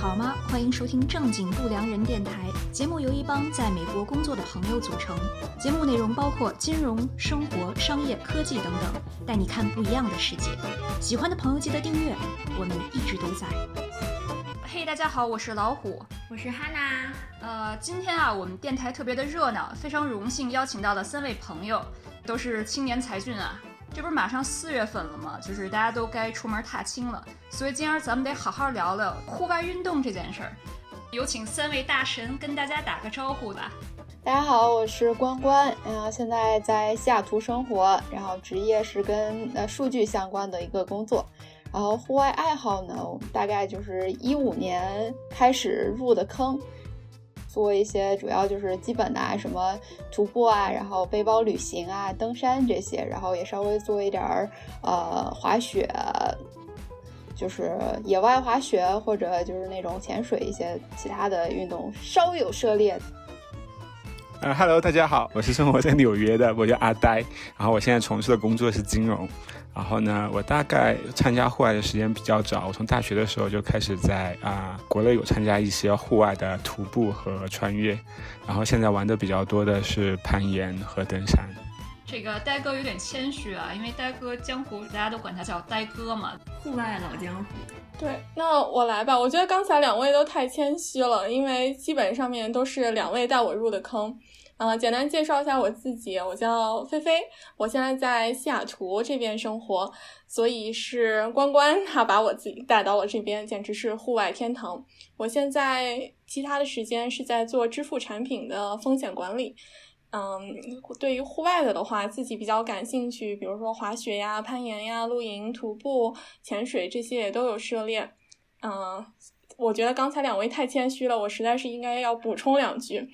好吗？欢迎收听正经不良人电台。节目由一帮在美国工作的朋友组成。节目内容包括金融、生活、商业、科技等等，带你看不一样的世界。喜欢的朋友记得订阅，我们一直都在。嘿，大家好，我是老虎，我是哈娜。呃，今天啊，我们电台特别的热闹，非常荣幸邀请到了三位朋友，都是青年才俊啊。这不是马上四月份了吗？就是大家都该出门踏青了，所以今儿咱们得好好聊聊户外运动这件事儿。有请三位大神跟大家打个招呼吧。大家好，我是关关，然后现在在西雅图生活，然后职业是跟呃数据相关的一个工作，然后户外爱好呢，大概就是一五年开始入的坑。做一些主要就是基本的啊，什么徒步啊，然后背包旅行啊，登山这些，然后也稍微做一点儿呃滑雪，就是野外滑雪或者就是那种潜水一些其他的运动稍有涉猎。呃哈喽，大家好，我是生活在纽约的，我叫阿呆，然后我现在从事的工作是金融。然后呢，我大概参加户外的时间比较早，我从大学的时候就开始在啊国内有参加一些户外的徒步和穿越，然后现在玩的比较多的是攀岩和登山。这个呆哥有点谦虚啊，因为呆哥江湖大家都管他叫呆哥嘛，户外老江湖。对，那我来吧。我觉得刚才两位都太谦虚了，因为基本上面都是两位带我入的坑。呃，简单介绍一下我自己，我叫菲菲，我现在在西雅图这边生活，所以是关关他把我自己带到了这边，简直是户外天堂。我现在其他的时间是在做支付产品的风险管理。嗯，对于户外的的话，自己比较感兴趣，比如说滑雪呀、攀岩呀、露营、徒步、潜水这些也都有涉猎。嗯，我觉得刚才两位太谦虚了，我实在是应该要补充两句。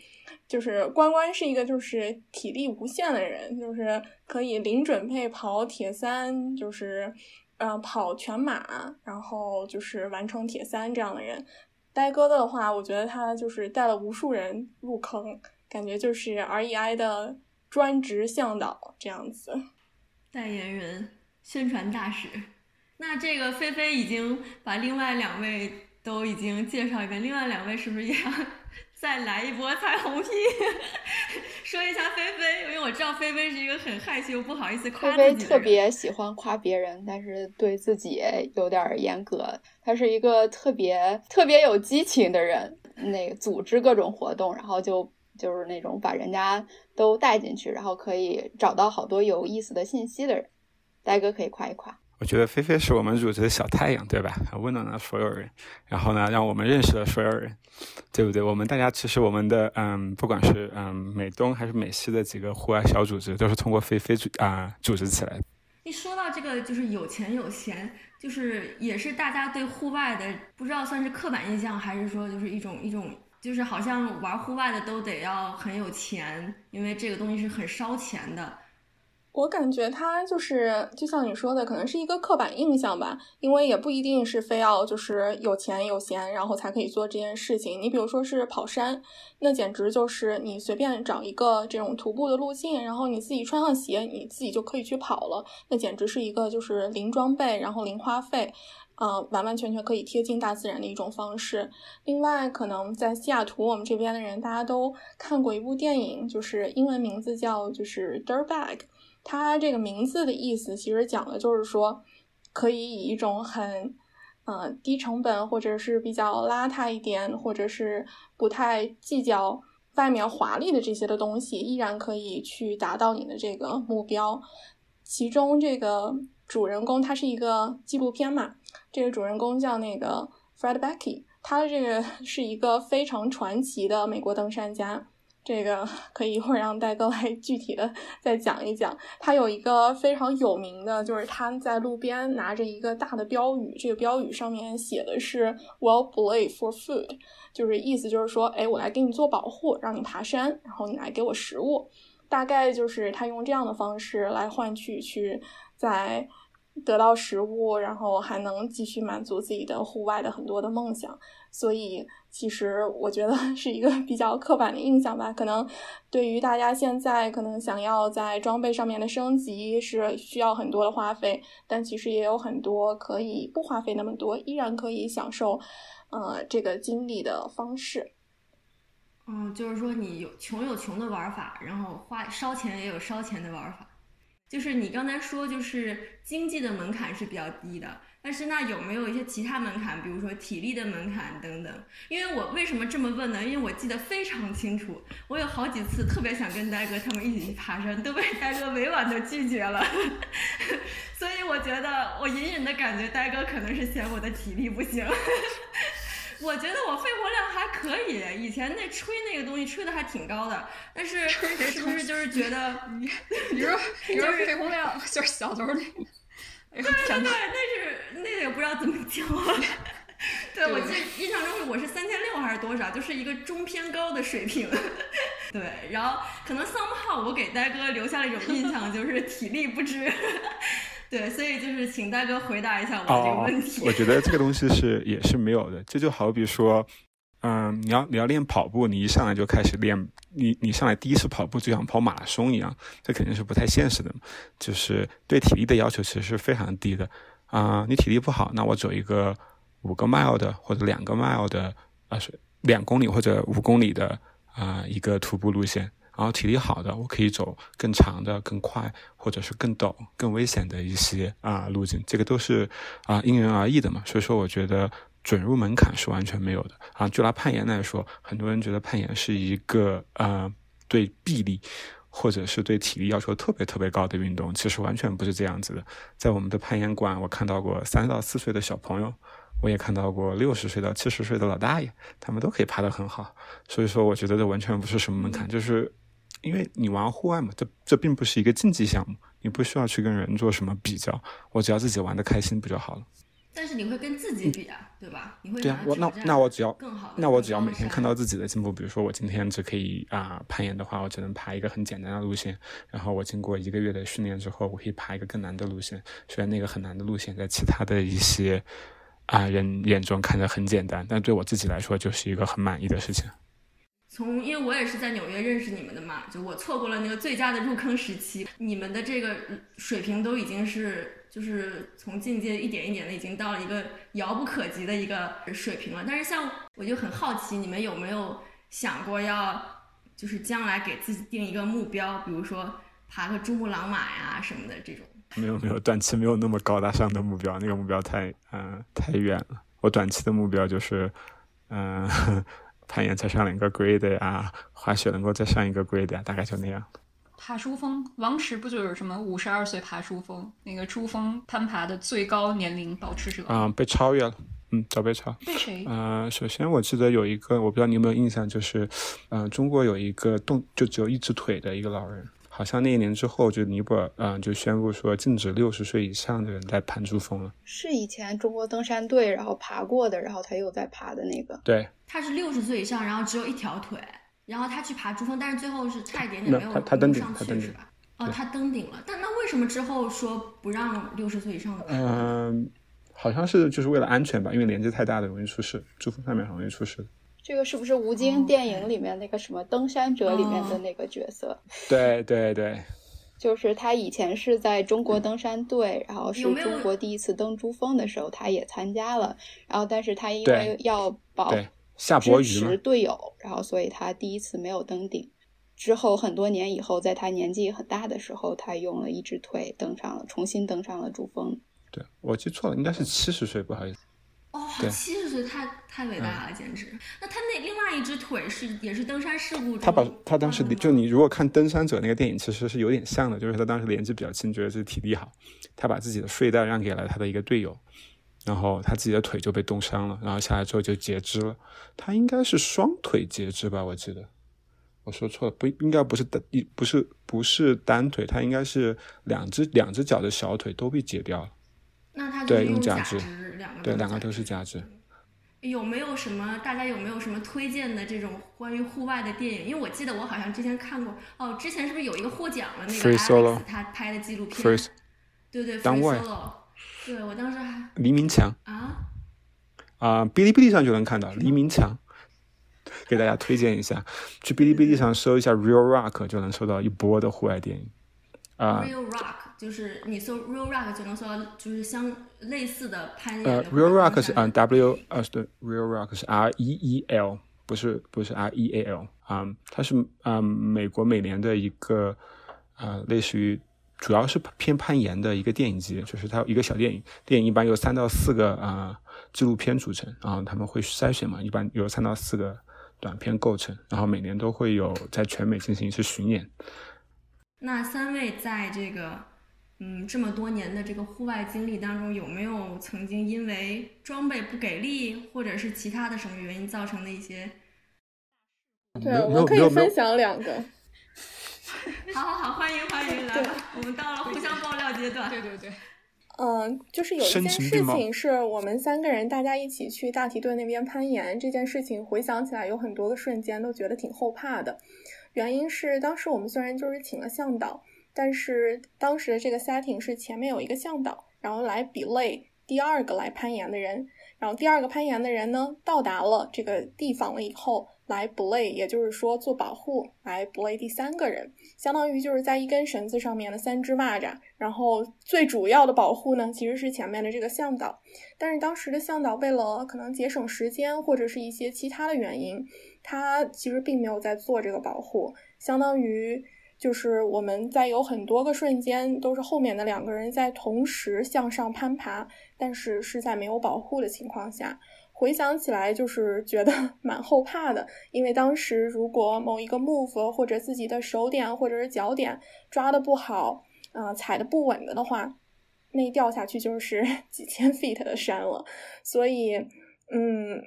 就是关关是一个就是体力无限的人，就是可以零准备跑铁三，就是呃跑全马，然后就是完成铁三这样的人。呆哥的话，我觉得他就是带了无数人入坑，感觉就是 R E I 的专职向导这样子。代言人、宣传大使。那这个菲菲已经把另外两位都已经介绍一遍，另外两位是不是也要？再来一波彩虹屁，说一下菲菲，因为我知道菲菲是一个很害羞、不好意思夸自人。菲菲特别喜欢夸别人，但是对自己有点严格。他是一个特别特别有激情的人，那个组织各种活动，然后就就是那种把人家都带进去，然后可以找到好多有意思的信息的人。呆哥可以夸一夸。我觉得菲菲是我们组织的小太阳，对吧？温暖了所有人，然后呢，让我们认识了所有人，对不对？我们大家其实我们的嗯，不管是嗯美东还是美西的几个户外小组织，都是通过菲菲组啊组织起来的。一说到这个，就是有钱有闲，就是也是大家对户外的不知道算是刻板印象，还是说就是一种一种，就是好像玩户外的都得要很有钱，因为这个东西是很烧钱的。我感觉他就是，就像你说的，可能是一个刻板印象吧，因为也不一定是非要就是有钱有闲，然后才可以做这件事情。你比如说是跑山，那简直就是你随便找一个这种徒步的路径，然后你自己穿上鞋，你自己就可以去跑了。那简直是一个就是零装备，然后零花费，呃，完完全全可以贴近大自然的一种方式。另外，可能在西雅图我们这边的人，大家都看过一部电影，就是英文名字叫就是《Dirtbag》。它这个名字的意思其实讲的就是说，可以以一种很，呃，低成本或者是比较邋遢一点，或者是不太计较外面华丽的这些的东西，依然可以去达到你的这个目标。其中这个主人公他是一个纪录片嘛，这个主人公叫那个 Fred Becky，他的这个 是一个非常传奇的美国登山家。这个 可以一会儿让戴哥来 具体的再讲一讲。他有一个非常有名的，就是他在路边拿着一个大的标语，这个标语上面写的是 “Well play for food”，就是意思就是说，哎，我来给你做保护，让你爬山，然后你来给我食物。大概就是他用这样的方式来换取去在得到食物，然后还能继续满足自己的户外的很多的梦想。所以。其实我觉得 是一个比较刻板的印象吧，可能对于大家现在可能想要在装备上面的升级是需要很多的花费，但其实也有很多可以不花费那么多，依然可以享受，呃这个经历的方式。嗯，就是说你有穷有穷的玩法，然后花烧钱也有烧钱的玩法。就是你刚才说，就是经济的门槛是比较低的，但是那有没有一些其他门槛，比如说体力的门槛等等？因为我为什么这么问呢？因为我记得非常清楚，我有好几次特别想跟呆哥他们一起去爬山，都被呆哥委婉的拒绝了。所以我觉得，我隐隐的感觉呆哥可能是嫌我的体力不行。我觉得我肺活量还可以，以前那吹那个东西吹的还挺高的，但是是不是就是觉得，你说你说肺活量就是小头那个，对对对，那是那个也不知道怎么教，对我记印象中是我是三千六还是多少，就是一个中偏高的水平，对，然后可能 somehow 我给呆哥留下了一种印象，就是体力不支。对，所以就是请呆哥回答一下我这个问题。我觉得这个东西是也是没有的，这就好比说，嗯，你要你要练跑步，你一上来就开始练，你你上来第一次跑步就想跑马拉松一样，这肯定是不太现实的。就是对体力的要求其实是非常低的啊，你体力不好，那我走一个五个 mile 的或者两个 mile 的啊，是两公里或者五公里的啊一个徒步路线。然后体力好的，我可以走更长的、更快，或者是更陡、更危险的一些啊路径，这个都是啊因人而异的嘛。所以说，我觉得准入门槛是完全没有的啊。就拿攀岩来说，很多人觉得攀岩是一个呃对臂力或者是对体力要求特别特别高的运动，其实完全不是这样子的。在我们的攀岩馆，我看到过三到四岁的小朋友，我也看到过六十岁到七十岁的老大爷，他们都可以爬得很好。所以说，我觉得这完全不是什么门槛，就是。因为你玩户外嘛，这这并不是一个竞技项目，你不需要去跟人做什么比较，我只要自己玩的开心不就好了？但是你会跟自己比啊，对吧？你会对啊，我那那我只要更好，那我只要每天看到自己的进步，比如说我今天只可以啊攀岩的话，我只能爬一个很简单的路线，然后我经过一个月的训练之后，我可以爬一个更难的路线，虽然那个很难的路线在其他的一些啊人眼中看着很简单，但对我自己来说就是一个很满意的事情。从，因为我也是在纽约认识你们的嘛，就我错过了那个最佳的入坑时期。你们的这个水平都已经是，就是从进阶一点一点的，已经到了一个遥不可及的一个水平了。但是像我就很好奇，你们有没有想过要，就是将来给自己定一个目标，比如说爬个珠穆朗玛呀什么的这种？没有没有，短期没有那么高大上的目标，那个目标太嗯太远了。我短期的目标就是，嗯。攀岩再上两个 grade 啊，滑雪能够再上一个 grade 啊，大概就那样。爬珠峰，王石不就是什么五十二岁爬珠峰？那个珠峰攀爬的最高年龄保持者啊，被超越了，嗯，早被超。被谁？呃，首先我记得有一个，我不知道你有没有印象，就是，嗯，中国有一个动就只有一只腿的一个老人。好像那一年之后，就尼泊尔，嗯，就宣布说禁止六十岁以上的人在攀珠峰了。是以前中国登山队然后爬过的，然后他又在爬的那个。对，他是六十岁以上，然后只有一条腿，然后他去爬珠峰，但是最后是差一点点没有他他登顶，他登顶是吧？哦，他登顶了，但那为什么之后说不让六十岁以上的？嗯，好像是就是为了安全吧，因为年纪太大的容易出事，珠峰上面很容易出事。这个是不是吴京电影里面那个什么登山者里面的那个角色？对对对，就是他以前是在中国登山队，然后是中国第一次登珠峰的时候，他也参加了，然后但是他因为要保支持队友，然后所以他第一次没有登顶。之后很多年以后，在他年纪很大的时候，他用了一只腿登上了，重新登上了珠峰。对我记错了，应该是七十岁，不好意思。哦，七十岁太太伟大了，简直！那他那另外一只腿是也是登山事故？他把他当时就你如果看《登山者》那个电影，其实是有点像的，就是他当时年纪比较轻，觉得自己体力好，他把自己的睡袋让给了他的一个队友，然后他自己的腿就被冻伤了，然后下来之后就截肢了。他应该是双腿截肢吧？我记得我说错了，不应该不是单一不是不是单腿，他应该是两只两只脚的小腿都被截掉了。那他对用假肢，对两个都是假肢。有没有什么大家有没有什么推荐的这种关于户外的电影？因为我记得我好像之前看过哦，之前是不是有一个获奖了那个 Alex 他拍的纪录片？对对，Free Solo。对我当时还黎明强啊啊，哔哩哔哩上就能看到黎明强，给大家推荐一下，去哔哩哔哩上搜一下 Real Rock 就能搜到一波的户外电影啊。Real Rock。就是你搜 Real Rock 就能搜到，就是相类似的攀岩呃，Real Rock 是上嗯 W 呃对，Real Rock 是 R E E L，不是不是 R E A L 啊、它是啊、美国每年的一个呃类似于主要是偏攀岩的一个电影节，就是它有一个小电影，电影一般由三到四个啊、呃纪录片组成，然后他们会筛选嘛，一般由三到四个短片构成，然后每年都会有在全美进行一次巡演。那三位在这个嗯这么多年的这个户外经历当中，有没有曾经因为装备不给力，或者是其他的什么原因造成的一些？对，我可以分享两个。好好好，欢迎欢迎，来吧，我们到了互相爆料阶段。对对对，嗯，就是有一件事情是我们三个人大家一起去大提顿那边攀岩，这件事情回想起来有很多个瞬间都觉得挺后怕的。原因是当时我们虽然就是请了向导，但是当时的这个 setting 是前面有一个向导，然后来 belay 第二个来攀岩的人，然后第二个攀岩的人呢到达了这个地方了以后来 belay，也就是说做保护来 belay 第三个人，相当于就是在一根绳子上面的三只蚂蚱，然后最主要的保护呢其实是前面的这个向导，但是当时的向导为了可能节省时间或者是一些其他的原因，他其实并没有在做这个保护，相当于就是我们在有很多个瞬间都是后面的两个人在同时向上攀爬，但是是在没有保护的情况下。回想起来，就是觉得 蛮后怕的，因为当时如果某一个 move 或者自己的手点或者是脚点抓的不好，啊、踩的不稳的的话，那掉下去就是 几千 feet 的山了。所以，嗯，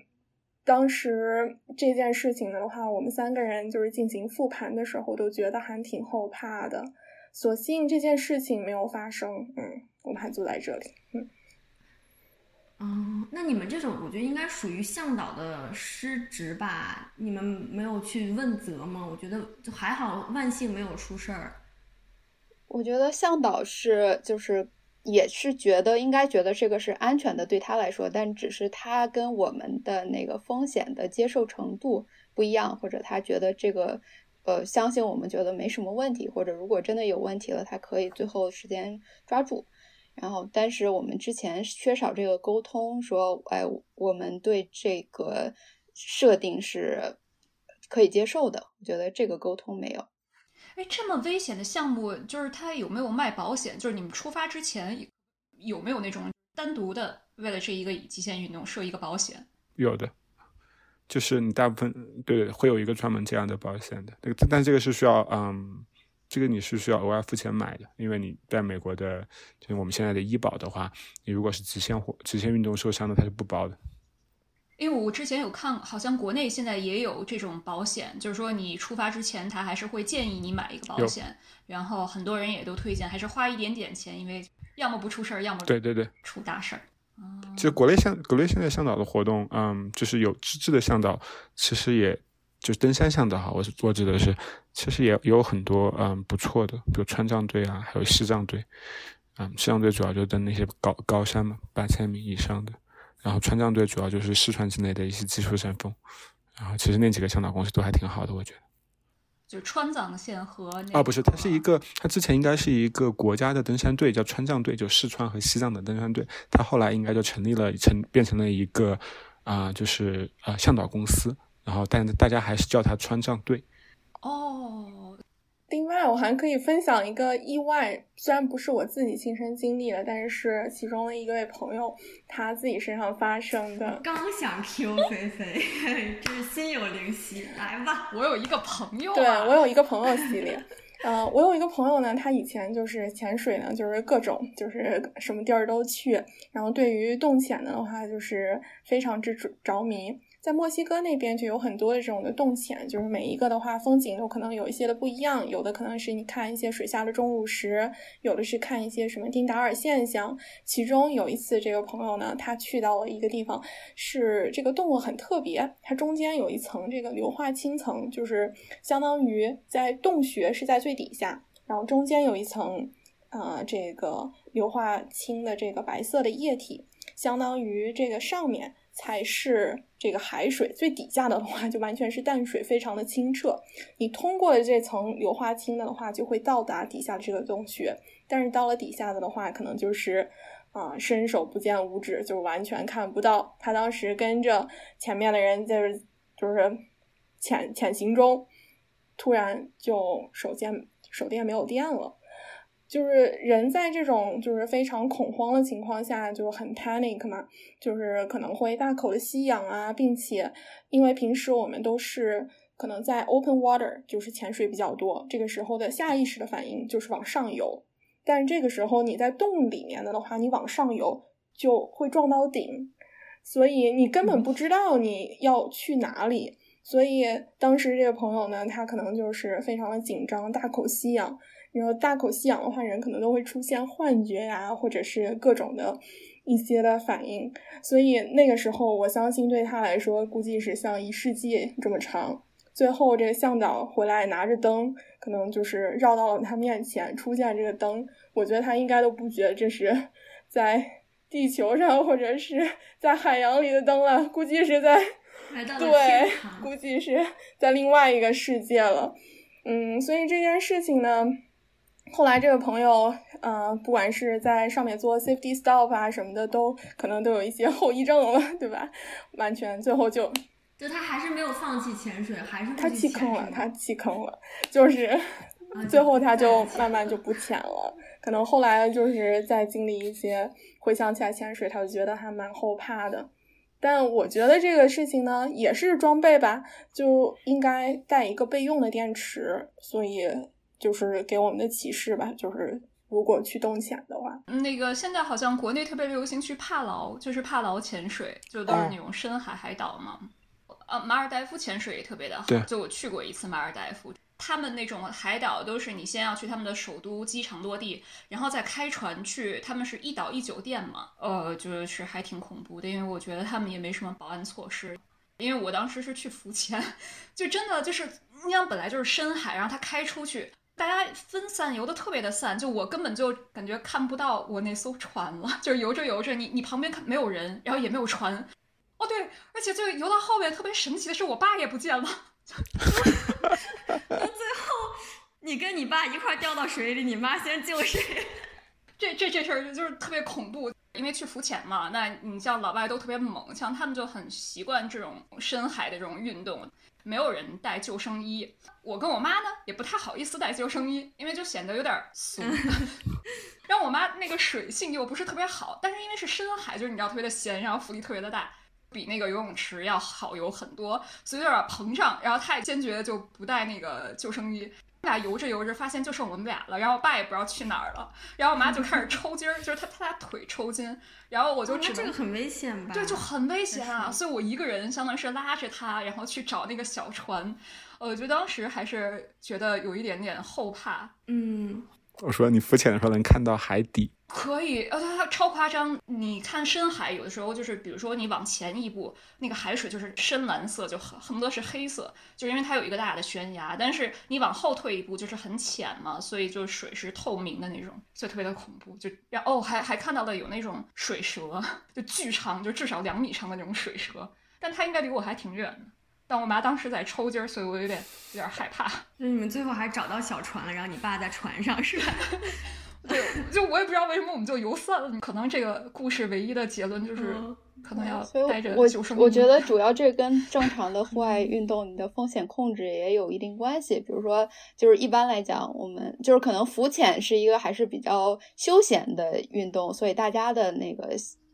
当时这件事情的话，我们三个人就是进行复盘的时候，都觉得还挺后怕的。所幸这件事情没有发生，嗯，我们还坐在这里，嗯。哦，那你们这种，我觉得应该属于向导的失职吧？你们没有去问责吗？我觉得就还好，万幸没有出事儿。我觉得向导是就是也是觉得应该觉得这个是安全的，对他来说，但只是他跟我们的那个风险的接受程度不一样，或者他觉得这个呃相信我们觉得没什么问题，或者如果真的有问题了，他可以最后时间抓住。然后，但是我们之前缺少这个沟通，说，哎，我们对这个设定是可以接受的。我觉得这个沟通没有。哎，这么危险的项目，就是它有没有卖保险？就是你们出发之前有没有那种单独的为了这一个极限运动设一个保险？有的，就是你大部分对会有一个专门这样的保险的，这个但这个是需要嗯，这个你是需要额外付钱买的，因为你在美国的，就是我们现在的医保的话，你如果是极限或极限运动受伤的，它是不包的。因为我之前有看，好像国内现在也有这种保险，就是说你出发之前，他还是会建议你买一个保险，然后很多人也都推荐，还是花一点点钱，因为要么不出事儿，要么对对对，出大事儿。其实国内向国内现在向导的活动，嗯，就是有资质的向导，其实也就是登山向导哈，我是我指的是，其实也也有很多嗯不错的，比如川藏队啊，还有西藏队，嗯，西藏队主要就登那些高高山嘛，八千米以上的，然后川藏队主要就是四川境内的一些技术山峰，然后其实那几个向导公司都还挺好的，我觉得。就川藏线和那啊，不是，它是一个，它之前应该是一个国家的登山队，叫川藏队，就四川和西藏的登山队。它后来应该就成立了，成变成了一个啊、就是呃向导公司，然后但大家还是叫它川藏队。哦，另外，我还可以分享一个意外，虽然不是我自己亲身经历的，但是是其中的一位朋友他自己身上发生的。刚想 Q 菲菲，真是心有灵犀，来吧。我有一个朋友、啊，对我有一个朋友系列，呃，我有一个朋友呢，他以前就是潜水呢，就是各种就是什么地儿都去，然后对于洞潜的话，就是非常之着迷。在墨西哥那边就有很多的这种的洞潜，就是每一个的话风景都可能有一些的不一样，有的可能是你看一些水下的钟乳石，有的是看一些什么丁达尔现象。其中有一次，这个朋友呢，他去到了一个地方，是这个动物很特别，它中间有一层这个硫化氢层，就是相当于在洞穴是在最底下，然后中间有一层，呃，这个硫化氢的这个白色的液体，相当于这个上面。才是这个海水，最底下的话就完全是淡水，非常的清澈。你通过了这层硫化氢的话，就会到达底下的这个洞穴。但是到了底下的的话，可能就是啊伸手不见五指，就完全看不到。他当时跟着前面的人就是就是潜潜行中，突然就手电手电没有电了。就是人在这种就是非常恐慌的情况下，就很 panic 嘛，就是可能会大口的吸氧啊，并且因为平时我们都是可能在 open water，就是潜水比较多，这个时候的下意识的反应就是往上游，但这个时候你在洞里面的的话，你往上游就会撞到顶，所以你根本不知道你要去哪里，所以当时这个朋友呢，他可能就是非常的紧张，大口吸氧。然后大口吸氧的话，人可能都会出现幻觉呀，或者是各种的一些的反应。所以那个时候，我相信对他来说，估计是像一世纪这么长。最后，这个向导回来拿着灯，可能就是绕到了他面前，出现这个灯。我觉得他应该都不觉得这是 在地球上或者是 在海洋里的灯了，估计是在对，估计是在另外一个世界了。嗯，所以这件事情呢。后来这个朋友，呃，不管是在上面做 safety stop 啊什么的，都可能都有一些后遗症了，对吧？完全最后就，就他还是没有放弃潜水，还是他弃坑了，他弃坑了，就是 最后他就慢慢就不潜了。可能后来就是在经历一些，回想起来潜水，他就觉得还蛮后怕的。但我觉得这个事情呢，也是装备吧，就应该带一个备用的电池，所以。就是给我们的启示吧，就是如果去洞潜的话，那个现在好像国内特别流行去帕劳，就是帕劳潜水，就都是那种深海海岛嘛。呃，马尔代夫潜水也特别的好，就我去过一次马尔代夫，他们那种海岛都是你先要去他们的首都机场落地，然后再开船去，他们是一岛一酒店嘛，呃，就是还挺恐怖的，因为我觉得他们也没什么保安措施。因为我当时是去浮潜，就真的就是你想本来就是深海，然后它开出去。大家分散游的特别的散，就我根本就感觉看不到我那艘船了，就是游着游着，你你旁边看没有人，然后也没有船，哦对，而且就游到后面特别神奇的是，我爸也不见了，最后你跟你爸一块掉到水里，你妈先救谁？这这这事儿就是特别恐怖，因为去浮潜嘛，那你像老外都特别猛，像他们就很习惯这种深海的这种运动。没有人带救生衣，我跟我妈呢也不太好意思带救生衣，因为就显得有点俗。然后我妈那个水性又不是特别好，但是因为是深海，就是你知道特别的咸，然后浮力特别的大，比那个游泳池要好游很多，所以有点膨胀。然后她也坚决就不带那个救生衣。俩游着游着，发现就剩我们俩了。然后我爸也不知道去哪儿了。然后我妈就开始抽筋儿，就是她她俩腿抽筋。然后我就只能这个很危险吧？对，就很危险啊！所以我一个人相当于是拉着他，然后去找那个小船。呃，就当时还是觉得有一点点后怕。嗯。我说你浮潜的时候能看到海底，可以，呃，它它超夸张。你看深海，有的时候就是，比如说你往前一步，那个海水就是深蓝色，就恨恨不得是黑色，就因为它有一个大的悬崖。但是你往后退一步，就是很浅嘛，所以就水是透明的那种，所以特别的恐怖。就然后哦，还还看到了有那种水蛇，就巨长，就至少两米长的那种水蛇，但它应该离我还挺远的。但我妈当时在抽筋儿，所以我有点有点害怕。那你们最后还找到小船了，然后你爸在船上是吧？对，就我也不知道为什么我们就游散了。可能这个故事唯一的结论就是可能要带着救生我我觉得主要这跟正常的户外运动你的风险控制也有一定关系。比如说，就是一般来讲，我们就是可能浮潜是一个还是比较休闲的运动，所以大家的那个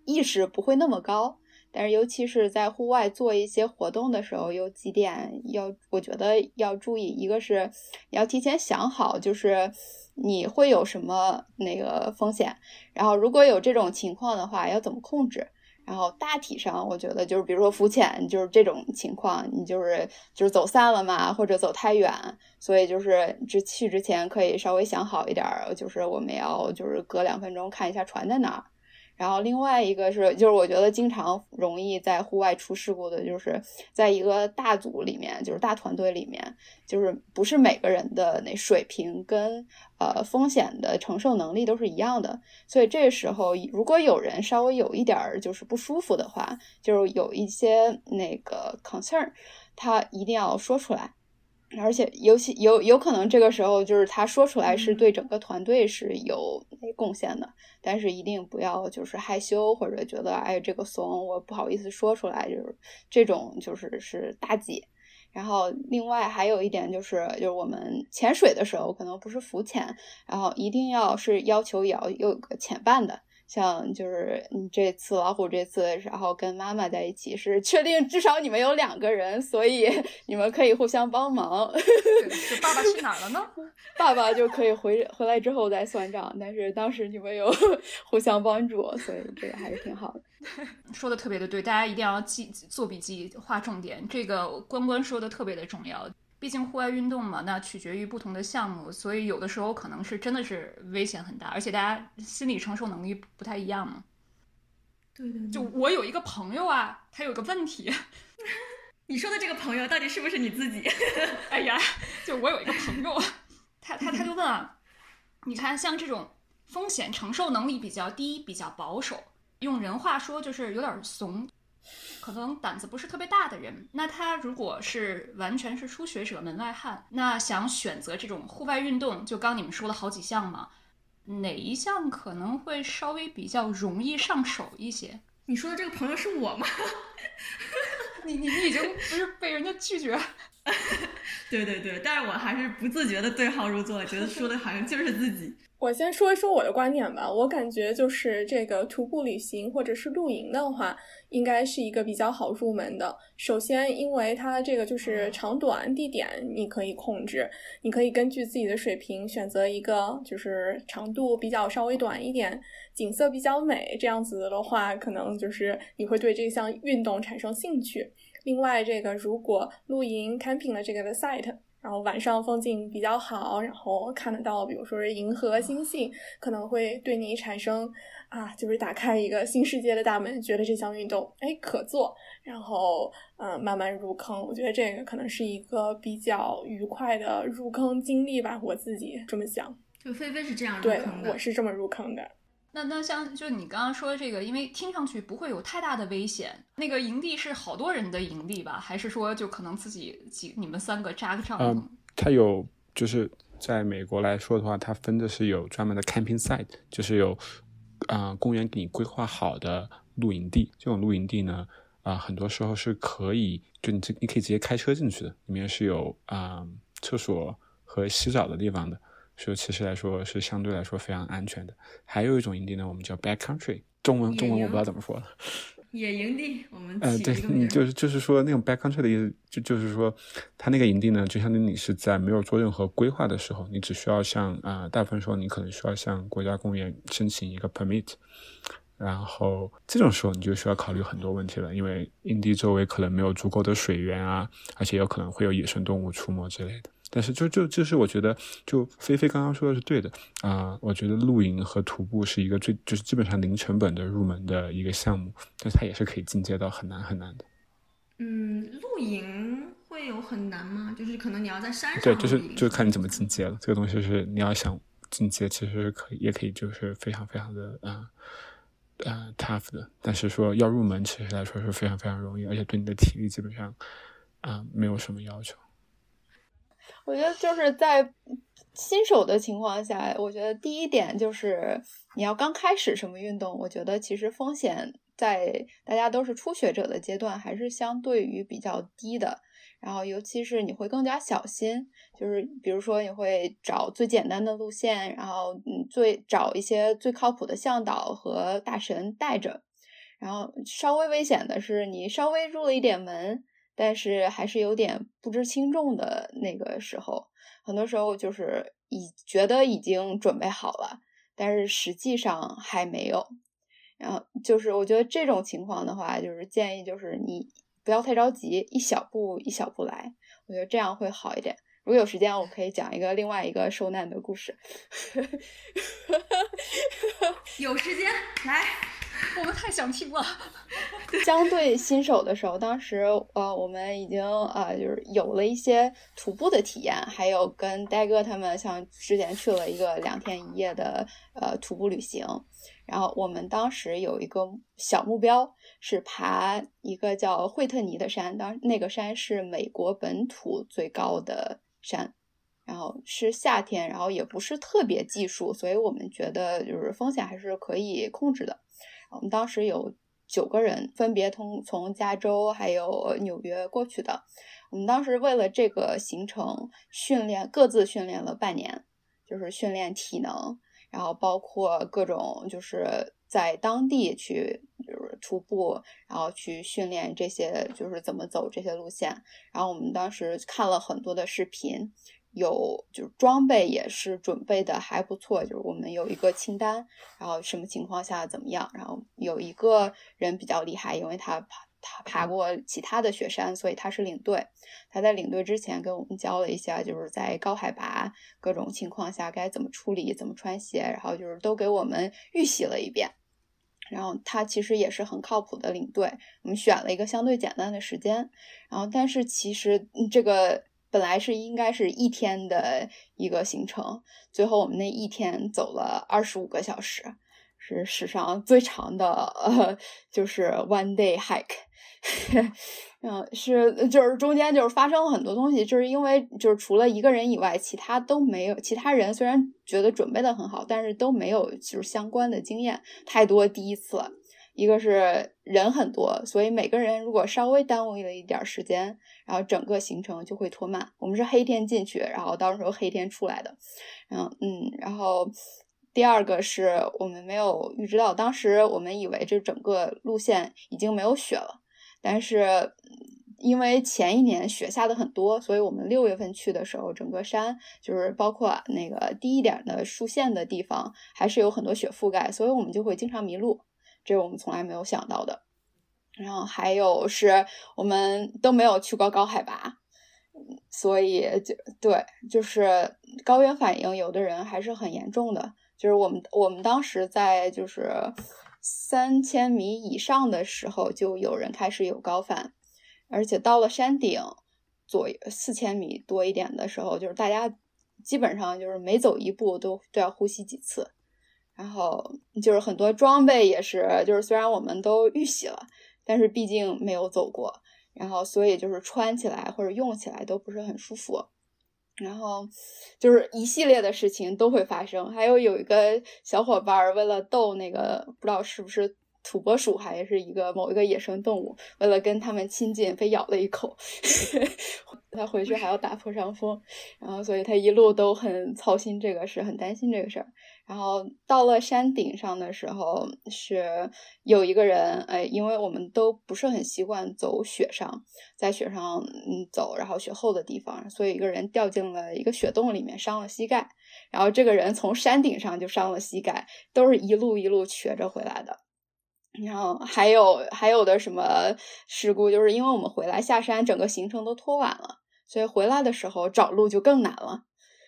意识不会那么高。但是，尤其是在户外做一些活动的时候，有几点要，我觉得要注意。一个是你要提前想好，就是你会有什么那个风险，然后如果有这种情况的话，要怎么控制。然后大体上，我觉得就是，比如说浮潜，就是这种情况，你就是就是走散了嘛，或者走太远，所以就是之去之前可以稍微想好一点，就是我们要就是隔两分钟看一下船在哪儿。然后另外一个是，就是我觉得经常容易在户外出事故的，就是在一个大组里面，就是大团队里面，就是不是每个人的那水平跟呃风险的承受能力都是一样的。所以这时候，如果有人稍微有一点儿就是不舒服的话，就是有一些那个 concern，他一定要说出来。而且，尤其有有可能这个时候，就是他说出来是对整个团队是有贡献的，但是一定不要就是害羞或者觉得哎这个怂，我不好意思说出来，就是这种就是是大忌。然后另外还有一点就是，就是我们潜水的时候可能不是浮潜，然后一定要是要求也要有个潜伴的。像就是你这次老虎这次，然后跟妈妈在一起，是确定至少你们有两个人，所以 你们可以互相帮忙。这爸爸去哪儿了呢？爸爸就可以回回来之后再算账，但是当时你们有 互相帮助，所以这个还是挺好的。说的特别的对，大家一定要记做笔记，划重点。这个关关说的特别的重要。毕竟户外运动嘛，那取决于不同的项目，所以有的时候可能是真的是危险很大，而且大家心理承受能力不太一样嘛。对对。就我有一个朋友啊，他有个问题。你说的这个朋友到底是不是你自己？哎呀，就我有一个朋友，他他他就问啊，你看像这种风险承受能力比较低、比较保守，用人话说就是有点怂。可能胆子不是特别大的人，那他如果是完全是初学者、门外汉，那想选择这种户外运动，就刚你们说了好几项嘛，哪一项可能会稍微比较容易上手一些？你说的这个朋友是我吗？你你你已经不是被人家拒绝？对对对，但是我还是不自觉的对号入座，觉得说的好像就是自己。我先说一说我的观点吧，我感觉就是这个徒步旅行或者是露营的话，应该是一个比较好入门的。首先，因为它这个就是长短、地点你可以控制，你可以根据自己的水平选择一个就是长度比较稍微短一点、景色比较美这样子的话，可能就是你会对这项运动产生兴趣。另外，这个如果露营 camping 的这个的 site。然后晚上风景比较好，然后看得到，比如说是银河、星星，可能会对你产生啊，就是打开一个新世界的大门，觉得这项运动哎可做，然后嗯慢慢入坑。我觉得这个可能是一个比较愉快的入坑经历吧，我自己这么想。就菲菲是这样入坑的，我是这么入坑的。那那像就你刚刚说的这个，因为听上去不会有太大的危险。那个营地是好多人的营地吧？还是说就可能自己几你们三个扎个帐篷？嗯，它有就是在美国来说的话，它分的是有专门的 camping site，就是有啊公园给你规划好的露营地。这种露营地呢，啊很多时候是可以就你这你可以直接开车进去的，里面是有啊厕所和洗澡的地方的。所以其实来说是相对来说非常安全的。还有一种营地呢，我们叫 back country，中文中文我不知道怎么说了。野营地，我们呃，对，你就是就是说那种 back country 的意思，就就是说，它那个营地呢，就相当于你是在没有做任何规划的时候，你只需要向啊，大部分时候你可能需要向国家公园申请一个 permit，然后这种时候你就需要考虑很多问题了，因为营地周围可能没有足够的水源啊，而且有可能会有野生动物出没之类的。但是就就就是我觉得，就菲菲刚刚说的是对的啊，我觉得露营和徒步是一个最就是基本上零成本的入门的一个项目，但是它也是可以进阶到很难很难的。嗯，露营会有很难吗？就是可能你要在山上。对，就是就看你怎么进阶了。这个东西是你要想进阶，其实可以也可以就是非常非常的啊啊 tough 的。但是说要入门，其实来说是非常非常容易，而且对你的体力基本上啊没有什么要求。我觉得就是在新手的情况下，我觉得第一点就是你要刚开始什么运动，我觉得其实风险在大家都是初学者的阶段还是相对于比较低的。然后尤其是你会更加小心，就是比如说你会找最简单的路线，然后嗯最找一些最靠谱的向导和大神带着。然后稍微危险的是你稍微入了一点门。但是还是有点不知轻重的那个时候，很多时候就是已觉得已经准备好了，但是实际上还没有。然后就是我觉得这种情况的话，就是建议就是你不要太着急，一小步一小步来，我觉得这样会好一点。如果有时间，我可以讲一个另外一个受难的故事。有时间来。我们太想听了。相对新手的时候，当时呃，我们已经呃，就是有了一些徒步的体验，还有跟呆哥他们像之前去了一个两天一夜的呃徒步旅行。然后我们当时有一个小目标是爬一个叫惠特尼的山，当那个山是美国本土最高的山，然后是夏天，然后也不是特别技术，所以我们觉得就是风险还是可以控制的。我们当时有九个人，分别从从加州还有纽约过去的。我们当时为了这个行程训练，各自训练了半年，就是训练体能。然后包括各种就是在当地去就是徒步，然后去训练这些就是怎么走这些路线。然后我们当时看了很多的视频，有就是装备也是准备的还不错，就是我们有一个清单，然后什么情况下怎么样。然后有一个人比较厉害，因为他爬。他爬过其他的雪山，所以他是领队。他在领队之前跟我们教了一下，就是在高海拔各种情况下该怎么处理、怎么穿鞋，然后就是都给我们预习了一遍。然后他其实也是很靠谱的领队。我们选了一个相对简单的时间，然后但是其实这个本来是应该是一天的一个行程，最后我们那一天走了二十五个小时，是史上最长的，呃，就是 one day hike。嗯，是，就是中间就是发生了很多东西，就是因为就是除了一个人以外，其他都没有。其他人虽然觉得准备的很好，但是都没有就是相关的经验，太多第一次了。一个是人很多，所以每个人如果稍微耽误了一点时间，然后整个行程就会拖慢。我们是黑天进去，然后到时候黑天出来的。嗯嗯，然后第二个是我们没有预知到，当时我们以为这整个路线已经没有雪了。但是，因为前一年雪下的很多，所以我们六月份去的时候，整个山就是包括那个低一点的竖线的地方，还是有很多雪覆盖，所以我们就会经常迷路，这是我们从来没有想到的。然后还有是我们都没有去过高海拔，所以就对，就是高原反应，有的人还是很严重的。就是我们我们当时在就是。三千米以上的时候，就有人开始有高反，而且到了山顶左四千米多一点的时候，就是大家基本上就是每走一步都都要呼吸几次，然后就是很多装备也是，就是虽然我们都预习了，但是毕竟没有走过，然后所以就是穿起来或者用起来都不是很舒服。然后就是一系列的事情都会发生，还有有一个小伙伴为了逗那个不知道是不是土拨鼠还是一个某一个野生动物，为了跟他们亲近，被咬了一口。他回去还要打破伤风，然后所以他一路都很操心这个事，很担心这个事儿。然后到了山顶上的时候，是有一个人，哎，因为我们都不是很习惯走雪上，在雪上嗯走，然后雪厚的地方，所以一个人掉进了一个雪洞里面，伤了膝盖。然后这个人从山顶上就伤了膝盖，都是一路一路瘸着回来的。然后还有还有的什么事故，就是因为我们回来下山，整个行程都拖晚了，所以回来的时候找路就更难了。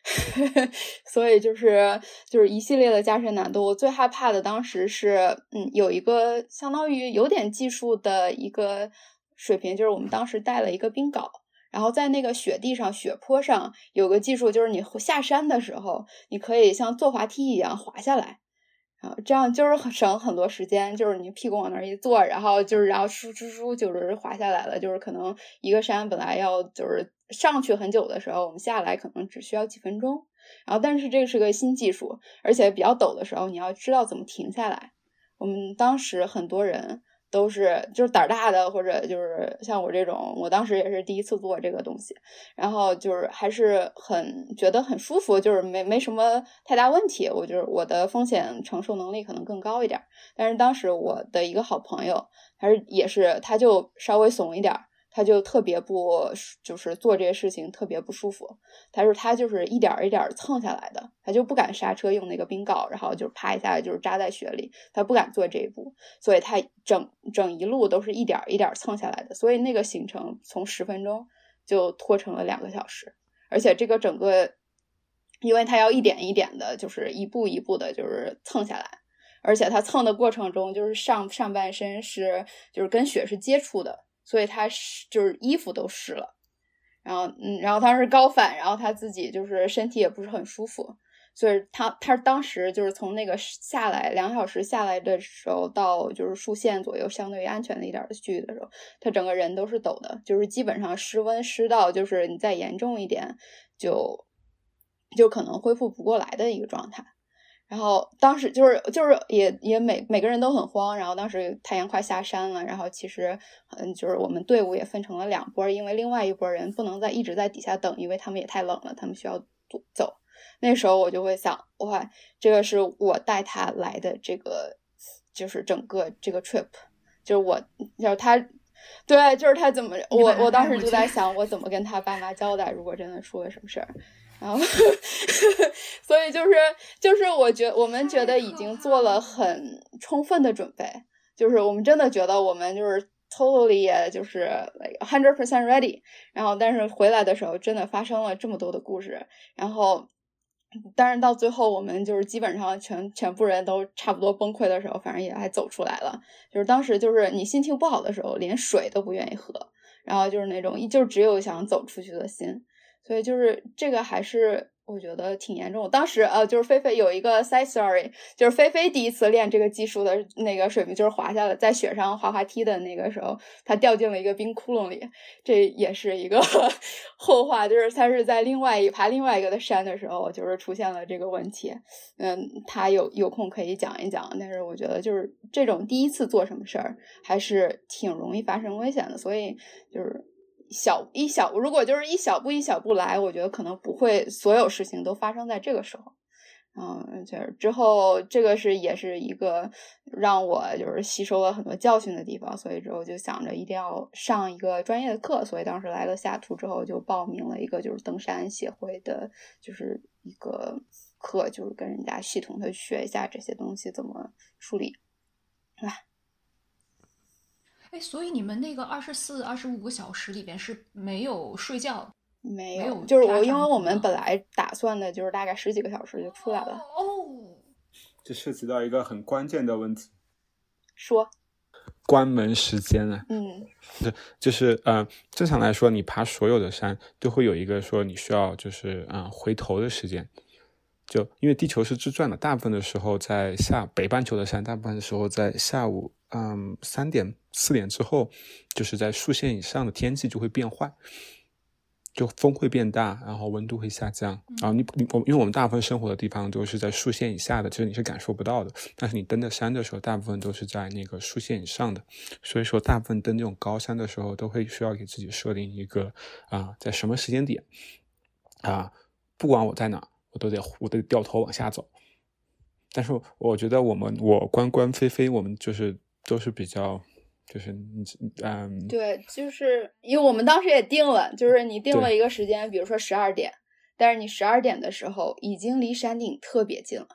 所以就是就是一系列的加深难度。我最害怕的当时是，嗯，有一个相当于有点技术的一个水平，就是我们当时带了一个冰镐，然后在那个雪地上、雪坡上有个技术，就是你下山的时候，你可以像坐滑梯一样滑下来。啊这样就是省很多时间，就是你屁股往那儿一坐，然后就是然后唰唰唰就是滑下来了，就是可能一个山本来要就是上去很久的时候，我们下来可能只需要几分钟。然后但是这是个新技术，而且比较陡的时候，你要知道怎么停下来。我们当时很多人。都是就是胆儿大的，或者就是像我这种，我当时也是第一次做这个东西，然后就是还是很觉得很舒服，就是没没什么太大问题。我就是我的风险承受能力可能更高一点，但是当时我的一个好朋友，还是也是他就稍微怂一点儿。他就特别不，就是做这些事情特别不舒服。他说他就是一点一点蹭下来的，他就不敢刹车用那个冰镐，然后就啪一下就是扎在雪里，他不敢做这一步，所以他整整一路都是一点一点蹭下来的。所以那个行程从十分钟就拖成了两个小时，而且这个整个，因为他要一点一点的，就是一步一步的，就是蹭下来。而且他蹭的过程中，就是上上半身是就是跟雪是接触的，所以他是就是衣服都湿了。然后嗯，然后他是高反，然后他自己就是身体也不是很舒服，所以他他当时就是从那个下来两小时下来的时候到就是竖线左右，相对于安全的一点的距离的时候，他整个人都是抖的，就是基本上失温湿到就是你再严重一点就就可能恢复不过来的一个状态。然后当时就是就是也也每每个人都很慌，然后当时太阳快下山了，然后其实嗯就是我们队伍也分成了两波，因为另外一波人不能再一直在底下等，因为他们也太冷了，他们需要走。那时候我就会想，哇，这个是我带他来的这个就是整个这个 trip，就是我就是他，对，就是他怎么我我当时就在想，我怎么跟他爸妈交代，如果真的出了什么事儿。然后，所以就是就是，我觉我们觉得已经做了很充分的准备，就是我们真的觉得我们就是 totally 也就是 like hundred percent ready。然后，但是回来的时候真的发生了这么多的故事。然后，但是到最后我们就是基本上全全部人都差不多崩溃的时候，反正也还走出来了。就是当时就是你心情不好的时候，连水都不愿意喝，然后就是那种就只有想走出去的心。所以就是这个还是我觉得挺严重。当时呃，就是菲菲有一个 side story，就是菲菲第一次练这个技术的那个水平，就是滑下来在雪上滑滑梯的那个时候，他掉进了一个冰窟窿里。这也是一个 后话，就是他是在另外一爬另外一个的山的时候，就是出现了这个问题。嗯，他有有空可以讲一讲。但是我觉得就是这种第一次做什么事儿，还是挺容易发生危险的。所以就是。小一小，如果就是一小步一小步来，我觉得可能不会所有事情都发生在这个时候。嗯，就是之后这个是也是一个让我就是吸收了很多教训的地方，所以之后就想着一定要上一个专业的课，所以当时来了下图之后就报名了一个就是登山协会的，就是一个课，就是跟人家系统的学一下这些东西怎么处理，是吧？哎，所以你们那个二十四、二十五个小时里边是没有睡觉，没有，就是我，因为我们本来打算的就是大概十几个小时就出来了。哦，这涉及到一个很关键的问题，说关门时间啊。嗯，是 就是呃，正常来说，你爬所有的山都会有一个说你需要就是啊回头的时间。就因为地球是自转的，大部分的时候在下北半球的山，大部分的时候在下午，嗯，三点四点之后，就是在数线以上的天气就会变坏，就风会变大，然后温度会下降，然后你我因为我们大部分生活的地方都是在数线以下的，其实你是感受不到的，但是你登的山的时候，大部分都是在那个数线以上的，所以说大部分登这种高山的时候，都会需要给自己设定一个啊，在什么时间点啊，不管我在哪。我都得我得掉头往下走，但是我觉得我们我关关飞飞，我们就是都是比较就是嗯，对，就是因为我们当时也定了，就是你定了一个时间，比如说十二点，但是你十二点的时候已经离山顶特别近了，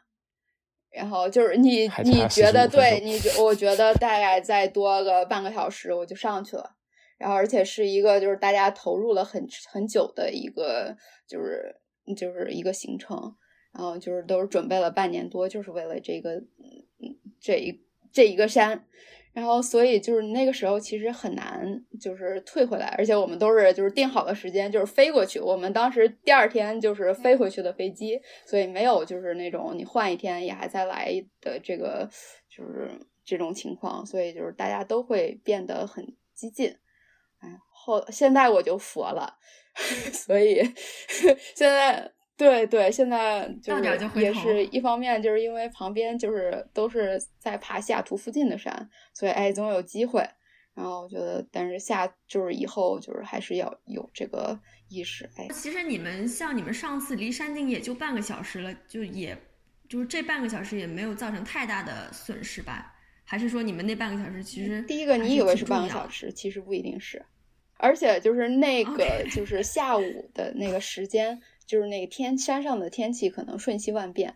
然后就是你你觉得对你我觉得大概再多个半个小时我就上去了，然后而且是一个就是大家投入了很很久的一个就是。就是一个行程，然后就是都是准备了半年多，就是为了这个，嗯，这一这一个山，然后所以就是那个时候其实很难就是退回来，而且我们都是就是定好的时间就是飞过去，我们当时第二天就是飞回去的飞机，所以没有就是那种你换一天也还再来的这个就是这种情况，所以就是大家都会变得很激进，哎，后现在我就佛了。所以 现在对对，现在就是也是一方面，就是因为旁边就是都是在爬西雅图附近的山，所以哎总有机会。然后我觉得，但是下就是以后就是还是要有这个意识。哎，其实你们像你们上次离山顶也就半个小时了，就也就是这半个小时也没有造成太大的损失吧？还是说你们那半个小时其实第一个你以为是半个小时，其实不一定是。而且就是那个，就是下午的那个时间，就是那个天山上的天气可能瞬息万变，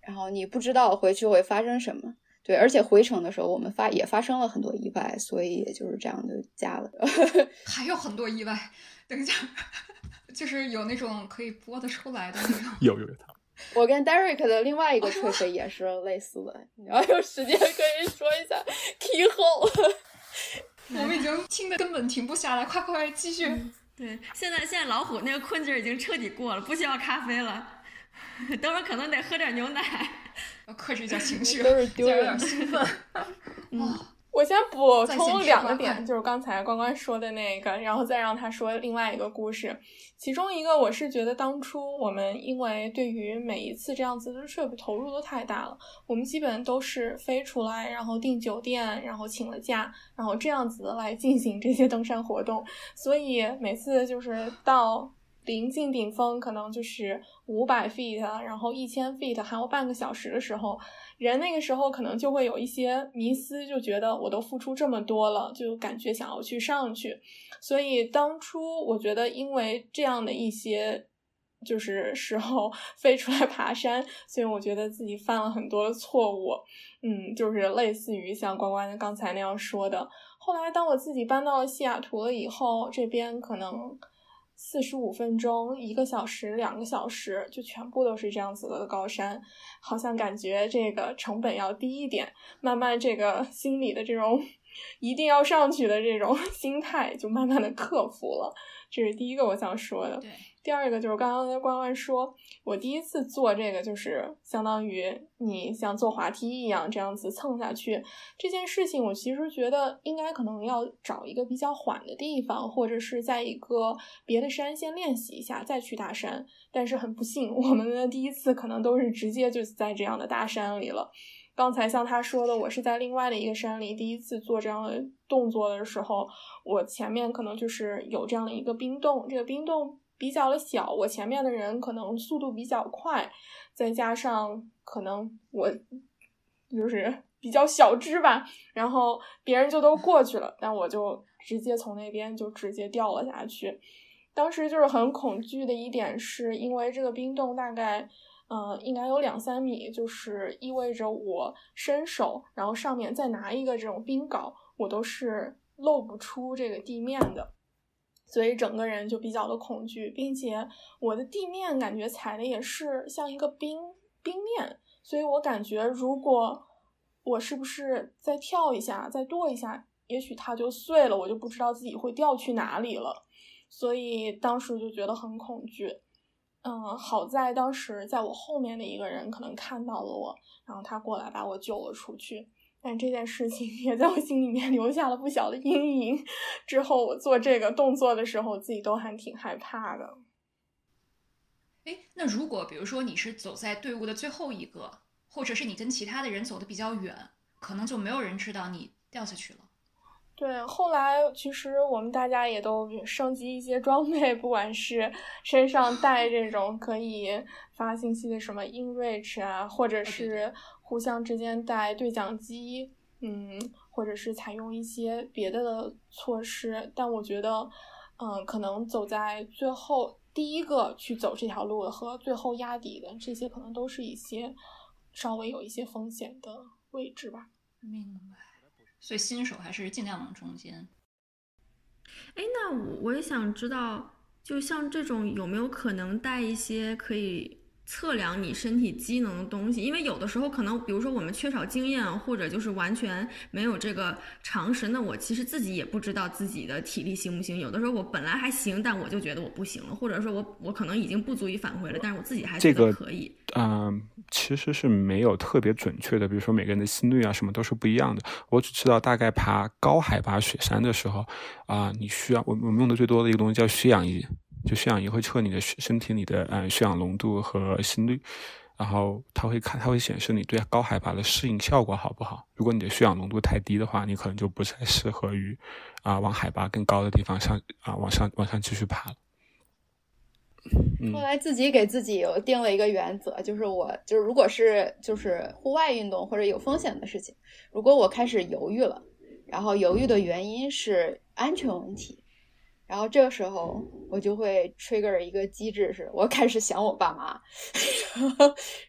然后你不知道回去会发生什么。对，而且回程的时候我们发也发生了很多意外，所以也就是这样就加了。还有很多意外，等一下，就是有那种可以播得出来的那种。有 有有，我跟 Derek 的另外一个吹飞也是类似的，你要有时间可以说一下 key hole。我们已经听的根本停不下来，快快继续。对，现在现在老虎那个困劲儿已经彻底过了，不需要咖啡了。等会儿可能得喝点牛奶，要克制一下情绪，都是丢有点兴奋。嗯，我先补充两个点，就是刚才关关说的那个，然后再让他说另外一个故事。其中一个，我是觉得当初我们因为对于每一次这样子的 trip 投入都太大了，我们基本都是飞出来，然后订酒店，然后请了假，然后这样子来进行这些登山活动，所以每次就是到。临近顶峰可能就是五百 feet，然后一千 feet 还有半个小时的时候，人那个时候可能就会有一些迷思，就觉得我都付出这么多了，就感觉想要去上去。所以当初我觉得，因为这样的一些就是 时候飞出来爬山，所以我觉得自己犯了很多错误。嗯，就是类似于像关关刚才那样说的。后来当我自己搬到了西雅图了以后，这边可能。四十五分钟、一个小时、两个小时，就全部都是这样子的高山，好像感觉这个成本要低一点，慢慢这个心里的这种一定要上去的这种 心态就慢慢的克服了。这是第一个我想说的。对。第二个就是刚刚跟关关说，我第一次做这个，就是相当于你像坐滑梯一样这样子蹭下去这件事情，我其实觉得应该可能要找一个比较缓的地方，或者是在一个别的山先练习一下，再去大山。但是很不幸，我们的第一次可能都是直接就在这样的大山里了。刚才像他说的，我是在另外的一个山里第一次做这样的动作的时候，我前面可能就是有这样的一个冰洞，这个冰洞。比较的小，我前面的人可能速度比较快，再加上可能我就是比较小只吧，然后别人就都过去了，但我就直接从那边就直接掉了下去。当时就是很恐惧的一点，是因为这个冰洞大概嗯应该有两三米，就是意味着我伸手，然后上面再拿一个这种冰镐，我都是露不出这个地面的。所以整个人就比较的恐惧，并且我的地面感觉踩的也是像一个冰冰面，所以我感觉如果我是不是再跳一下，再跺一下，也许它就碎了，我就不知道自己会掉去哪里了。所以当时就觉得很恐惧。嗯，好在当时在我后面的一个人可能看到了我，然后他过来把我救了出去。但这件事情也在我心里面留下了不小的阴影。之后我做这个动作的时候，自己都还挺害怕的。哎，那如果比如说你是走在队伍的最后一个，或者是你跟其他的人走的比较远，可能就没有人知道你掉下去了。对，后来其实我们大家也都升级一些装备，不管是身上带这种可以发信息的什么 InReach 啊，或者是。互相之间带对讲机，嗯，或者是采用一些别的措施，但我觉得，嗯，可能走在最后第一个去走这条路的和最后压底的这些，可能都是一些稍微有一些风险的位置吧。明白。所以新手还是尽量往中间。哎，那我我也想知道，就像这种有没有可能带一些可以。测量你身体机能的东西，因为有的时候可能，比如说我们缺少经验，或者就是完全没有这个常识，那我其实自己也不知道自己的体力行不行。有的时候我本来还行，但我就觉得我不行了，或者说我我可能已经不足以返回了，但是我自己还觉得可以。嗯，其实是没有特别准确的，比如说每个人的心率啊什么都是不一样的。我只知道大概爬高海拔雪山的时候啊，你需要我我们用的最多的一个东西叫血氧仪。就血氧仪会测你的身体里的呃血氧浓度和心率，然后它会看，它会显示你对高海拔的适应效果好不好。如果你的血氧浓度太低的话，你可能就不太适合于啊往海拔更高的地方上啊往上往上继续爬了。后来自己给自己定了一个原则，就是我就是如果是就是户外运动或者有风险的事情，如果我开始犹豫了，然后犹豫的原因是安全问题。然后这个时候，我就会 trigger 一个机制，是我开始想我爸妈，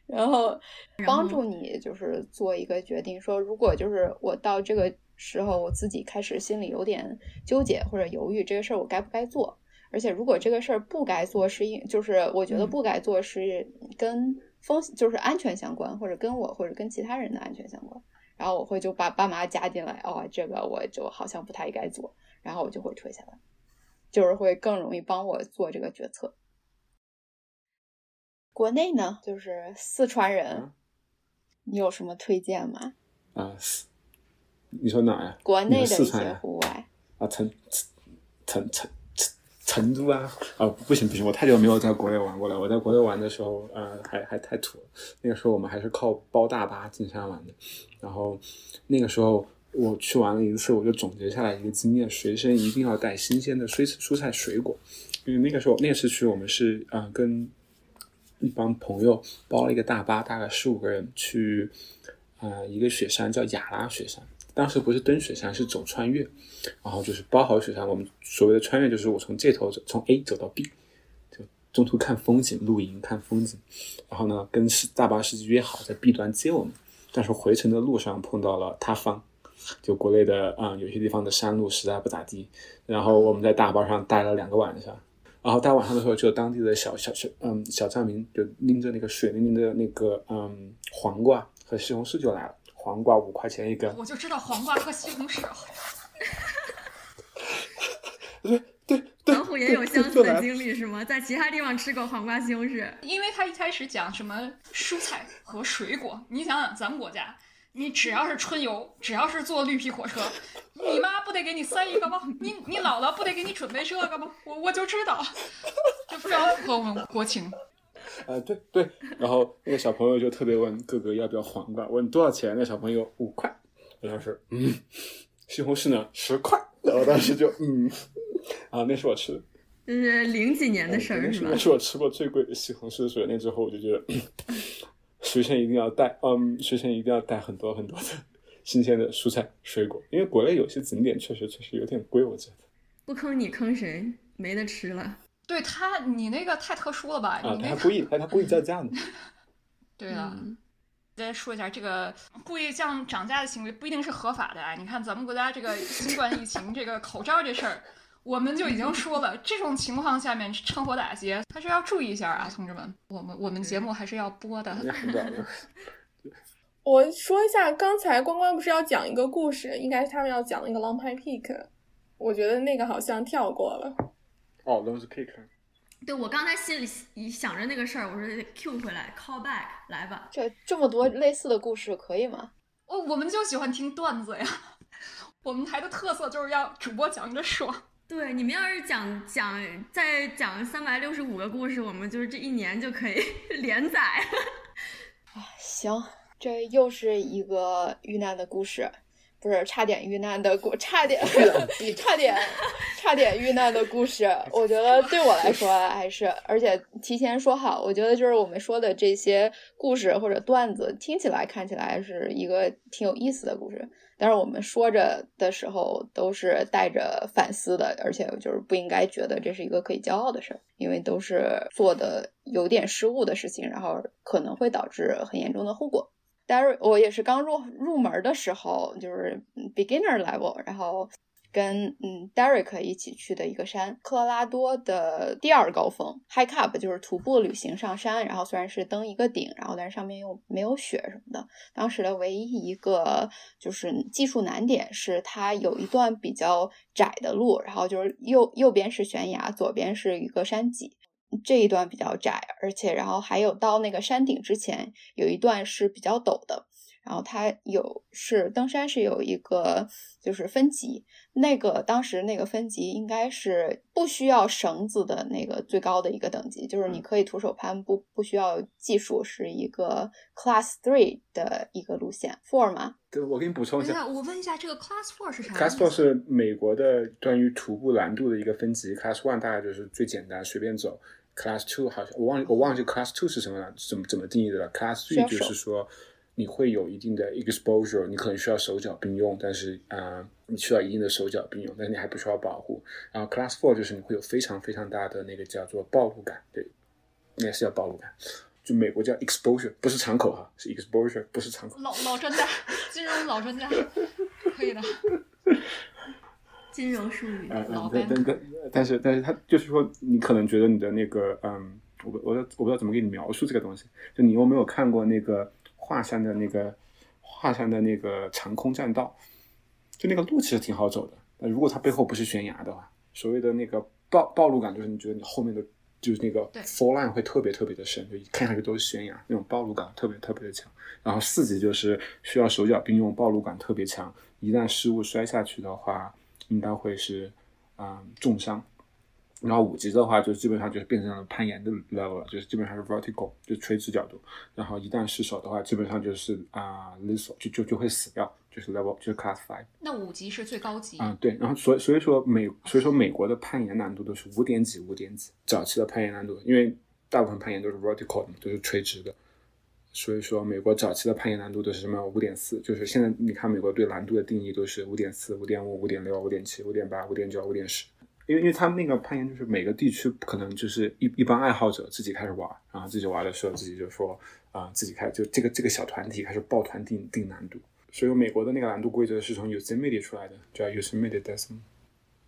然后帮助你就是做一个决定，说如果就是我到这个时候，我自己开始心里有点纠结或者犹豫，这个事儿我该不该做？而且如果这个事儿不该做，是因就是我觉得不该做是跟风就是安全相关，或者跟我或者跟其他人的安全相关，然后我会就把爸妈加进来，哦，这个我就好像不太应该做，然后我就会退下来，就是会更容易帮我做这个决策。国内呢，就是四川人，嗯你有什么推荐吗？啊，是你说哪呀？国内的一些户外，啊，成成成成成成都啊啊，不行不行，我太久没有在国内玩过了。我在国内玩的时候，呃，还还太土了。那个时候我们还是靠包大巴进山玩的。然后那个时候我去玩了一次，我就总结下来一个经验：随身一定要带新鲜的蔬蔬菜水果。因为那个时候那次去我们是呃跟一帮朋友包了一个大巴，大概十五个人去呃一个雪山叫雅拉雪山。当时不是登雪山，是走穿越，然后就是包好雪山。我们所谓的穿越，就是我从这头走，从 A 走到 B，就中途看风景、露营、看风景。然后呢，跟大巴司机约好在 B 端接我们，但是回程的路上碰到了塌方，就国内的啊、有些地方的山路实在不咋地。然后我们在大巴上待了两个晚上，然后待晚上的时候，就当地的小小小嗯小藏民就拎着那个水灵灵的那个嗯黄瓜和西红柿就来了，黄瓜五块钱一根。我就知道黄瓜和西红柿。对对对，老虎也有相似的经历是吗？在其他地方吃过黄瓜、西红柿，因为他一开始讲什么蔬菜和水果，你想想咱们国家，你只要是春游，只要是坐绿皮火车，你妈不得给你塞一个吗？你你姥姥不得给你准备这个吗？我我就知道，这非常符合我们国情。呃，对对，然后那个小朋友就特别问哥哥要不要黄瓜，问多少钱？那小朋友五块，我当时嗯，西红柿呢十块，然后当时就嗯，啊，那是我吃的，这是零几年的事儿是吧那是那？是我吃过最贵的西红柿水。那之后我就觉得，随身一定要带，嗯，随身一定要带很多很多的新鲜的蔬菜水果，因为国内有些景点确实确实有点贵，我觉得。不坑你坑谁？没得吃了。对他，你那个太特殊了吧？啊，你那个他故意，他他故意叫价呢。对了。嗯再说一下，这个故意降涨价的行为不一定是合法的啊！你看咱们国家这个新冠疫情，这个口罩这事儿，我们就已经说了，这种情况下面趁火打劫，还是要注意一下啊，同志们！我们我们节目还是要播的。我说一下，刚才关关不是要讲一个故事，应该是他们要讲那个 Long Pine Peak，我觉得那个好像跳过了。哦，都是 cake。对我刚才心里想着那个事儿，我说得 Q 回来，call back 来吧。这这么多类似的故事可以吗？哦，我们就喜欢听段子呀。我们台的特色就是要主播讲着爽。对，你们要是讲讲再讲三百六十五个故事，我们就是这一年就可以 连载。啊行，这又是一个遇难的故事，不是差点遇难的故，差点 差点差点遇难的故事。我觉得对我来说还是，而且提前说好，我觉得就是我们说的这些故事或者段子，听起来看起来是一个挺有意思的故事。但是我们说着的时候都是带着反思的，而且就是不应该觉得这是一个可以骄傲的事儿，因为都是做的有点失误的事情，然后可能会导致很严重的后果。但是我也是刚入入门的时候，就是 beginner level，然后跟嗯 Derek 一起去的一个山，科罗拉多的第二高峰 hike up，就是徒步旅行上山，然后虽然是登一个顶，然后但是上面又没有雪什么的。当时的唯一一个就是技术难点是它有一段比较窄的路，然后就是右右边是悬崖，左边是一个山脊。这一段比较窄，而且然后还有到那个山顶之前有一段是比较陡的，然后它有是登山是有一个就是分级，那个当时那个分级应该是不需要绳子的那个最高的一个等级，就是你可以徒手攀，不不需要技术，是一个 Class Three 的一个路线，Four 吗？对，我给你补充一下等一下，我问一下，这个 Class Four 是啥，Class Four 是美国的关于徒步难度的一个分级，Class One 大概就是最简单，随便走。Class Two 好像我忘我忘记 Class Two 是什么了，怎么怎么定义的了。Class Three 就是说你会有一定的 exposure，你可能需要手脚并用，但是啊、呃你需要一定的手脚并用，但是你还不需要保护。然后 Class Four 就是你会有非常非常大的那个叫做暴露感，对，应该是叫暴露感。就美国叫 exposure，不是敞口哈，是 exposure，不是敞口。老老专家，金融老专家，可以的。金融术语，啊、老嗯，但但但但是但是他就是说，你可能觉得你的那个嗯我我我不知道怎么给你描述这个东西。就你有没有看过那个华山的那个华山的那个长空栈道？就那个路其实挺好走的，但如果它背后不是悬崖的话，所谓的那个暴暴露感就是你觉得你后面的就是那个 fall line 会特别特别的深，就一看上去都是悬崖，那种暴露感特别特别的强。然后四级就是需要手脚并用，暴露感特别强，一旦失误摔下去的话，应该会是啊重伤。然后五级的话，就基本上就是变成了攀岩的 level 了，就是基本上是 vertical，就垂直角度。然后一旦失手的话，基本上就是啊 lethal，就就就会死掉，就是 level 就是 class five。那五级是最高级。啊，对。然后所所以说美所以说美国的攀岩难度都是五点几五点几，早期的攀岩难度，因为大部分攀岩都是 vertical 的，都是垂直的。所以说美国早期的攀岩难度都是什么五点四，就是现在你看美国对难度的定义都是五点四、五点五、五点六、五点七、五点八、五点九、五点十。因为因为他们那个攀岩就是每个地区可能就是一一帮爱好者自己开始玩，然后自己玩的时候自己就说啊自己开就这个这个小团体开始抱团定定难度，所以美国的那个难度规则是从 Yosemite 出来的，叫 Yosemite Decimal。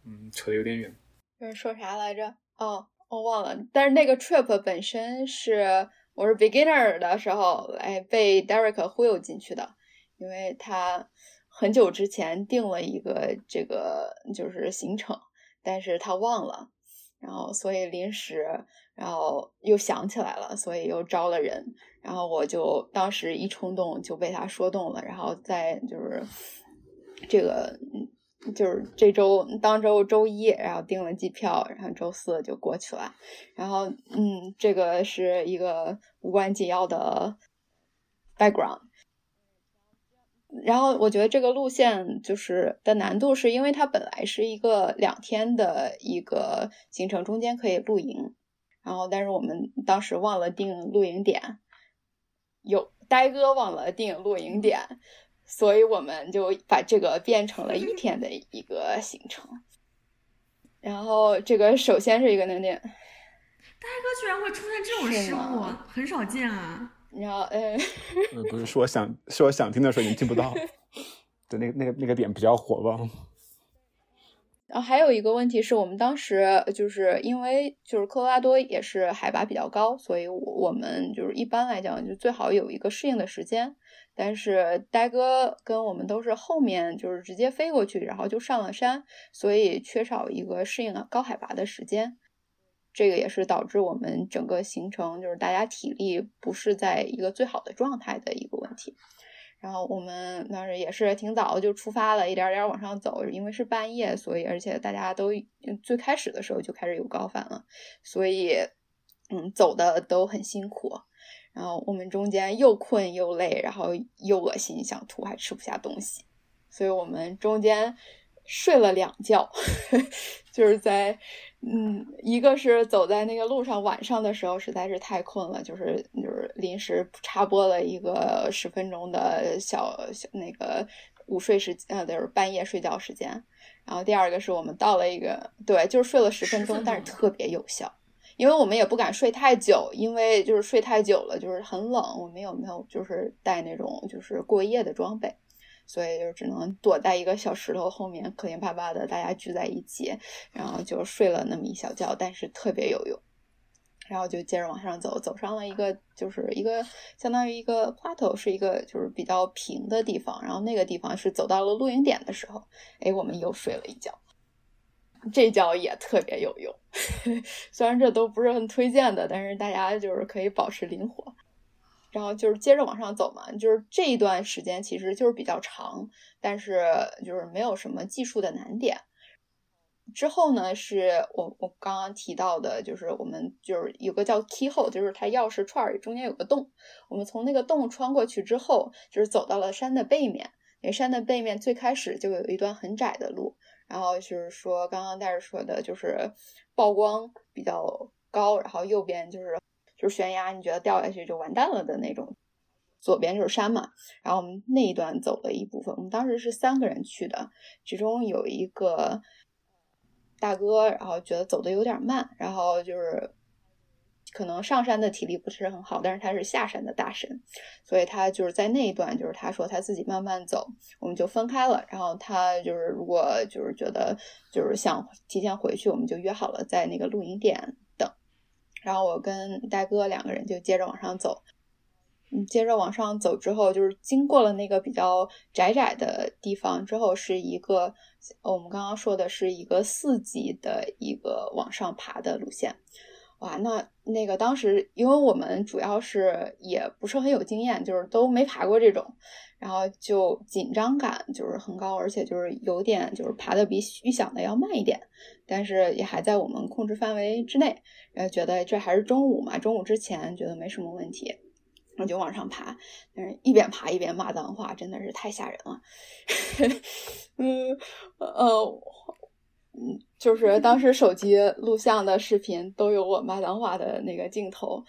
嗯，扯得有点远。就是说啥来着？哦，我忘了。但是那个 trip 本身是我是 beginner 的时候哎被 Derek 忽悠进去的，因为他很久之前定了一个这个就是行程。但是他忘了，然后所以临时，然后又想起来了，所以又招了人，然后我就当时一冲动就被他说动了，然后在就是这个就是这周当周周一，然后订了机票，然后周四就过去了，然后嗯，这个是一个无关紧要的 background。然后我觉得这个路线就是的难度，是因为它本来是一个两天的一个行程，中间可以露营，然后但是我们当时忘了定露营点，有呆哥忘了定露营点，所以我们就把这个变成了一天的一个行程。然后这个首先是一个难点，呆哥居然会出现这种失误，很少见啊。然后，呃，不是，是我想，是我想听的时候你听不到，对，那个那个那个点比较火爆。然后还有一个问题是我们当时就是因为就是科罗拉多也是海拔比较高，所以我们就是一般来讲就最好有一个适应的时间。但是呆哥跟我们都是后面就是直接飞过去，然后就上了山，所以缺少一个适应高海拔的时间。这个也是导致我们整个行程就是大家体力不是在一个最好的状态的一个问题。然后我们当时也是挺早就出发了，一点点往上走，因为是半夜，所以而且大家都最开始的时候就开始有高反了，所以嗯走的都很辛苦。然后我们中间又困又累，然后又恶心想吐，还吃不下东西，所以我们中间睡了两觉，就是在。嗯，一个是走在那个路上，晚上的时候实在是太困了，就是就是临时插播了一个十分钟的小小那个午睡时呃，就是半夜睡觉时间。然后第二个是我们到了一个对，就是睡了十分钟，但是特别有效，因为我们也不敢睡太久，因为就是睡太久了就是很冷，我们有没有就是带那种就是过夜的装备。所以就只能躲在一个小石头后面，可怜巴巴的，大家聚在一起，然后就睡了那么一小觉，但是特别有用。然后就接着往上走，走上了一个就是一个相当于一个 plateau，是一个就是比较平的地方。然后那个地方是走到了露营点的时候，哎，我们又睡了一觉，这觉也特别有用。虽然这都不是很推荐的，但是大家就是可以保持灵活。然后就是接着往上走嘛，就是这一段时间其实就是比较长，但是就是没有什么技术的难点。之后呢，是我我刚刚提到的，就是我们就是有个叫 keyhole，就是它钥匙串儿中间有个洞，我们从那个洞穿过去之后，就是走到了山的背面。那山的背面最开始就有一段很窄的路，然后就是说刚刚戴尔说的，就是曝光比较高，然后右边就是。就是悬崖，你觉得掉下去就完蛋了的那种。左边就是山嘛，然后我们那一段走了一部分。我们当时是三个人去的，其中有一个大哥，然后觉得走的有点慢，然后就是可能上山的体力不是很好，但是他是下山的大神，所以他就是在那一段，就是他说他自己慢慢走，我们就分开了。然后他就是如果就是觉得就是想提前回去，我们就约好了在那个露营点。然后我跟大哥两个人就接着往上走。嗯，接着往上走之后，就是经过了那个比较窄窄的地方之后，是一个我们刚刚说的是一个四级的一个往上爬的路线。哇，那那个当时，因为我们主要是也不是很有经验，就是都没爬过这种，然后就紧张感就是很高，而且就是有点就是爬的比预想的要慢一点，但是也还在我们控制范围之内。然后觉得这还是中午嘛，中午之前觉得没什么问题。我就往上爬，但是一边爬一边骂脏话，真的是太吓人了。嗯呃嗯，就是当时手机录像的视频都有我骂脏话的那个镜头，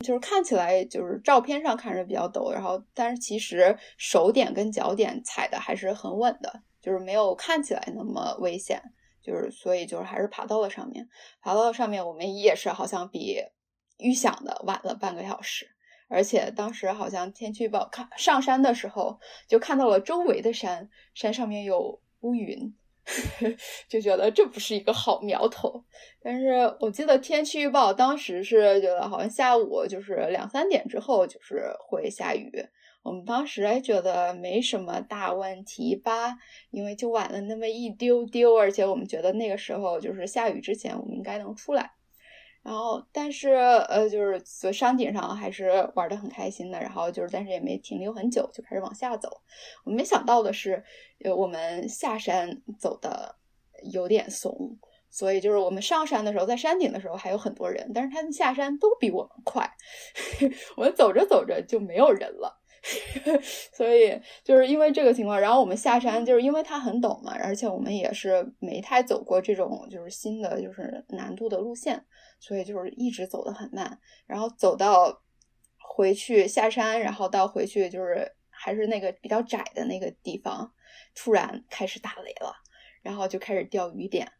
就是看起来就是照片上看着比较陡，然后但是其实手点跟脚点踩的还是很稳的，就是没有看起来那么危险，就是所以就是还是爬到了上面，爬到了上面，我们也是好像比。预想的晚了半个小时，而且当时好像天气预报看上山的时候就看到了周围的山，山上面有乌云，就觉得这不是一个好苗头。但是我记得天气预报当时是觉得好像下午就是两三点之后就是会下雨，我们当时还觉得没什么大问题吧，因为就晚了那么一丢丢，而且我们觉得那个时候就是下雨之前我们应该能出来。然后，但是呃，就是在山顶上还是玩的很开心的。然后就是，但是也没停留很久，就开始往下走。我没想到的是，呃，我们下山走的有点怂，所以就是我们上山的时候，在山顶的时候还有很多人，但是他们下山都比我们快。我们走着走着就没有人了，所以就是因为这个情况。然后我们下山，就是因为它很陡嘛，而且我们也是没太走过这种就是新的就是难度的路线。所以就是一直走得很慢，然后走到回去下山，然后到回去就是还是那个比较窄的那个地方，突然开始打雷了，然后就开始掉雨点，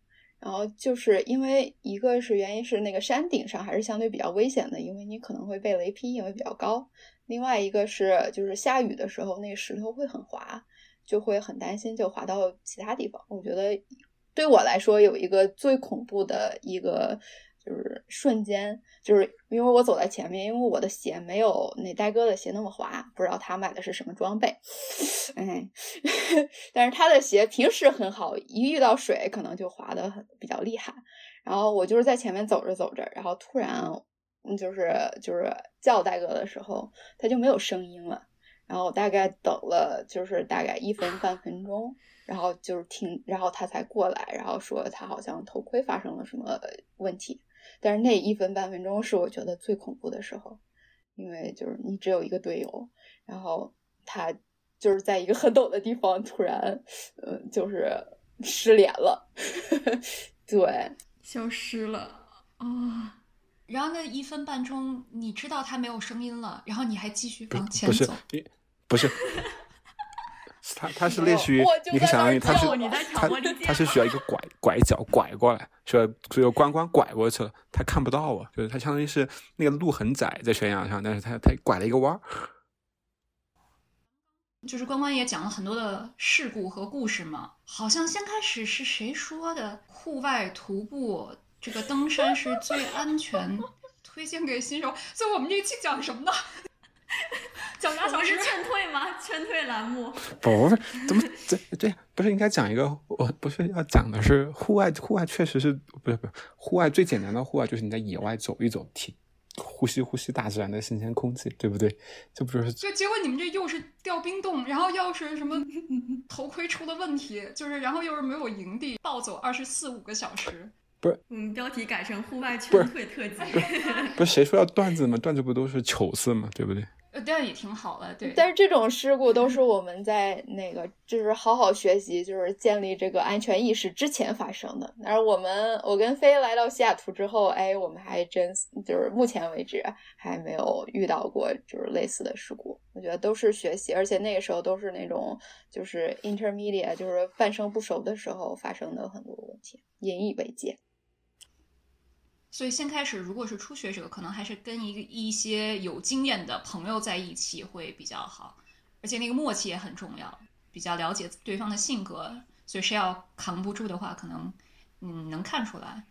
然后就是因为一个是原因是那个山顶上还是相对比较危险的，因为你可能会被雷劈，因为比较高；另外一个是就是下雨的时候那个石头会很滑，就会很担心就滑到其他地方。我觉得对我来说有一个最恐怖的一个。就是瞬间，就是因为我走在前面，因为我的鞋没有那呆哥的鞋那么滑，不知道他买的是什么装备，哎，但是他的鞋平时很好，一遇到水可能就滑的很比较厉害。然后我就是在前面走着走着，然后突然就是就是叫呆哥的时候，他就没有声音了。然后我大概等了就是大概一分半分钟。然后就是听，然后他才过来，然后说他好像头盔发生了什么问题。但是那一分半分钟是我觉得最恐怖的时候，因为就是你只有一个队友，然后他就是在一个很陡的地方突然，嗯，就是失联了，对，消失了啊。然后那一分半钟，你知道他没有声音了，然后你还继续往前走，不是。它它是类似于，你可以想象于它是它它是需要一个拐拐角拐过来，需要只有关关拐过去了，它看不到啊，就是它相当于是那个路很窄在悬崖上，但是它它拐了一个弯儿。就是关关也讲了很多的事故和故事嘛，好像先开始是谁说的，户外徒步这个登山是最安全，推荐给新手。所以我们这期讲什么呢？小时劝退吗？劝退栏目？不是，怎么这这不是应该讲一个？我不是要讲的是户外，户外确实是不是不是户外最简单的户外就是你在野外走一走，体呼吸呼吸大自然的新鲜空气，对不对？这不就是？就结果你们这又是掉冰洞，然后又是什么头盔出了问题，就是然后又是没有营地，暴走二十四五个小时。不是，嗯，标题改成户外劝退特辑。不是谁说要段子吗？段子不都是糗事吗？对不对？这样也挺好的，对。但是这种事故都是我们在那个就是好好学习，就是建立这个安全意识之前发生的。而我们我跟飞来到西雅图之后，哎，我们还真就是目前为止还没有遇到过就是类似的事故。我觉得都是学习，而且那个时候都是那种就是 intermediate，就是半生不熟的时候发生的很多问题，引以为戒。所以先开始，如果是初学者，可能还是跟一个一些有经验的朋友在一起会比较好，而且那个默契也很重要，比较了解对方的性格。所以谁要扛不住的话，可能嗯能看出来。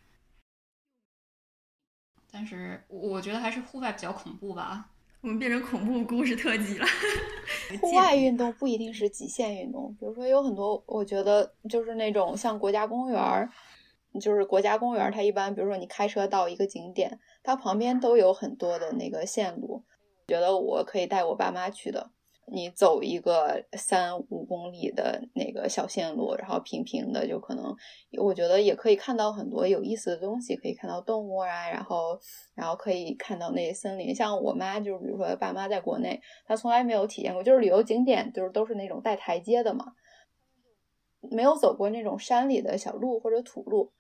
但是我觉得还是户外比较恐怖吧。我们变成恐怖故事特辑了。户外运动不一定是极限运动，比如说有很多，我觉得就是那种像国家公园儿，就是国家公园，它一般比如说你开车到一个景点，它旁边都有很多的那个线路，觉得我可以带我爸妈去的。你走一个三五公里的那个小线路，然后平平的，就可能我觉得也可以看到很多有意思的东西，可以看到动物啊，然后然后可以看到那些森林。像我妈就是，比如说爸妈在国内，她从来没有体验过，就是旅游景点就是都是那种带台阶的嘛，没有走过那种山里的小路或者土路。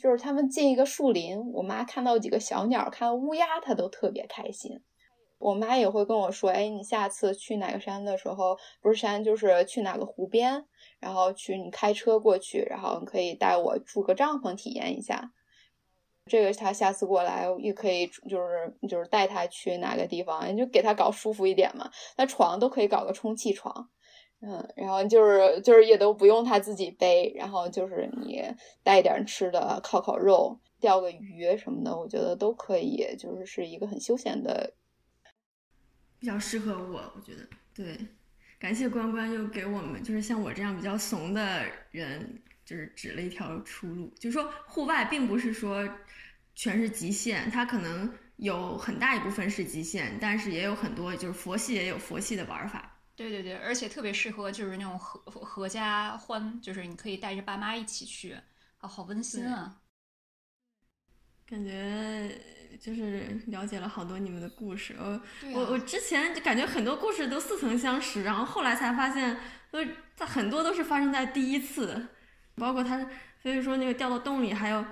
就是他们进一个树林，我妈看到几个小鸟，看到乌鸦，她都特别开心。我妈也会跟我说：“哎，你下次去哪个山的时候，不是山就是去哪个湖边，然后去你开车过去，然后可以带我住个帐篷体验一下。这个他下次过来也可以，就是就是带他去哪个地方，你就给他搞舒服一点嘛。那床都可以搞个充气床，嗯，然后就是就是也都不用他自己背，然后就是你带点吃的，烤烤肉，钓个鱼什么的，我觉得都可以，就是是一个很休闲的。”比较适合我，我觉得对，感谢关关又给我们，就是像我这样比较怂的人，就是指了一条出路。就是说，户外并不是说全是极限，它可能有很大一部分是极限，但是也有很多就是佛系也有佛系的玩法。对对对，而且特别适合就是那种合合家欢，就是你可以带着爸妈一起去，啊，好温馨啊！感觉。就是了解了好多你们的故事，我我我之前就感觉很多故事都似曾相识，然后后来才发现，呃，在很多都是发生在第一次，包括他所以说那个掉到洞里，还有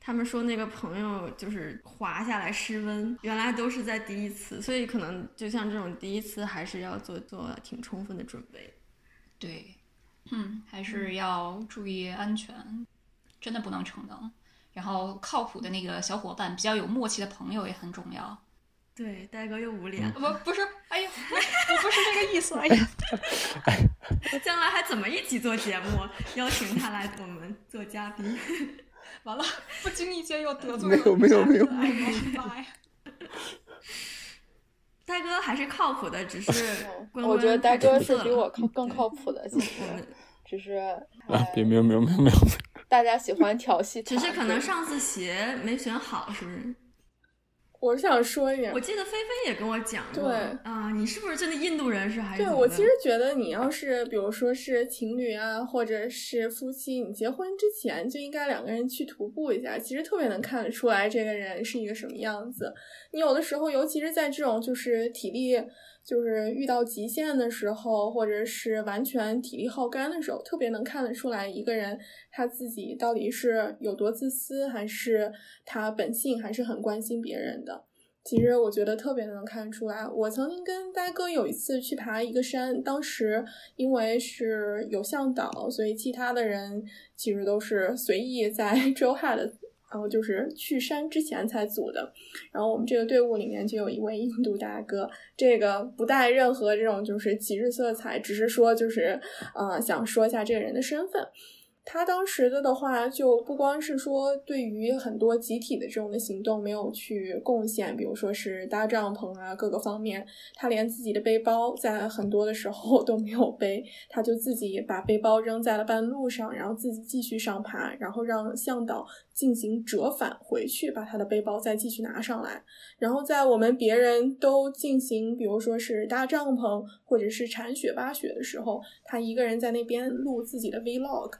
他们说那个朋友就是滑下来失温，原来都是在第一次，所以可能就像这种第一次，还是要做做挺充分的准备。对，嗯，还是要注意安全，真的不能逞能。然后靠谱的那个小伙伴，比较有默契的朋友也很重要。对，呆哥又捂脸，不不是，哎呀，我不是这个意思，哎呀，将来还怎么一起做节目？邀请他来我们做嘉宾，完了，不经意间又得罪了。没有没有没有，妈呀！呆哥还是靠谱的，只是我觉得呆哥是比我靠更靠谱的，其实只是啊，别没有没有没有没有。大家喜欢调戏，只是可能上次鞋没选好，是不是？我想说一点，我记得菲菲也跟我讲过，对啊，你是不是真的印度人是还是？对我其实觉得你要是比如说是情侣啊，或者是夫妻，你结婚之前就应该两个人去徒步一下，其实特别能看得出来这个人是一个什么样子。你有的时候，尤其是在这种就是体力。就是遇到极限的时候，或者是完全体力耗干的时候，特别能看得出来一个人他自己到底是有多自私，还是他本性还是很关心别人的。其实我觉得特别能看出来。我曾经跟呆哥有一次去爬一个山，当时因为是有向导，所以其他的人其实都是随意在 周哈的。然后就是去山之前才组的，然后我们这个队伍里面就有一位印度大哥，这个不带任何这种就是歧视色彩，只是说就是，呃，想说一下这个人的身份。他当时的的话，就不光是说对于很多集体的这种的行动没有去贡献，比如说是搭帐篷啊各个方面，他连自己的背包在很多的时候 都没有背，他就自己把背包扔在了半路上，然后自己继续上爬，然后让向导进行折返回去，把他的背包再继续拿上来。然后在我们别人都进行，比如说是搭帐篷或者是铲雪挖雪的时候，他一个人在那边录自己的 vlog。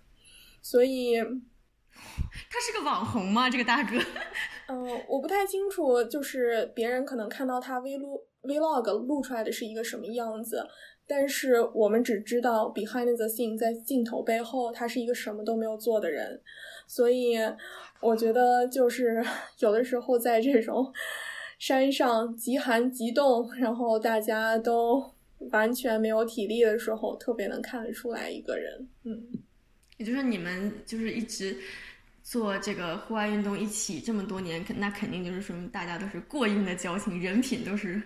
所以，他是个网红吗？这个大哥？嗯，我不太清楚，就是别人可能看到他 vlog vlog 录出来的是一个什么样子，但是我们只知道 behind the scene 在镜头背后，他是一个什么都没有做的人。所以，我觉得就是 有的时候在这种山上极寒极冻，然后大家都完全没有体力的时候，特别能看得出来一个人。嗯。也就是你们就是一直做这个户外运动一起这么多年，那肯定就是说明大家都是过硬的交情，人品都是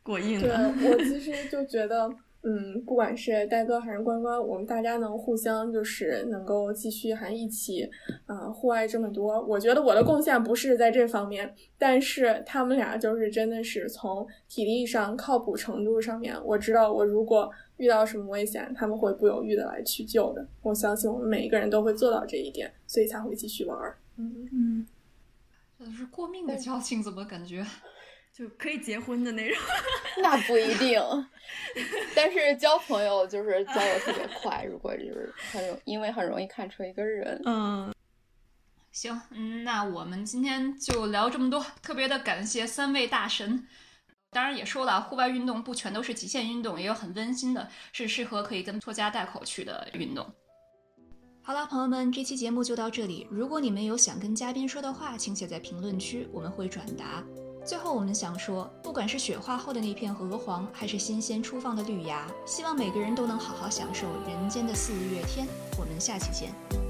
过硬的。对我其实就觉得，嗯，不管是戴哥还是关关，我们大家能互相就是能够继续还一起，啊，户外这么多，我觉得我的贡献不是在这方面，但是他们俩就是真的是从体力上靠谱程度上面，我知道我如果遇到什么危险，他们会不犹豫的来去救的。我相信我们每一个人都会做到这一点，所以才会继续玩。嗯嗯，这是过命的交情，怎么感觉？就可以结婚的那种，那不一定。但是交朋友就是交的特别快，如果就是很容，因为很容易看出一个人。嗯，行，嗯，那我们今天就聊这么多。特别的感谢三位大神。当然也说了，户外运动不全都是极限运动，也有很温馨的，是适合可以跟拖家带口去的运动。好了，朋友们，这期节目就到这里。如果你们有想跟嘉宾说的话，请写在评论区，我们会转达。最后，我们想说，不管是雪化后的那片鹅黄，还是新鲜初放的绿芽，希望每个人都能好好享受人间的四月天。我们下期见。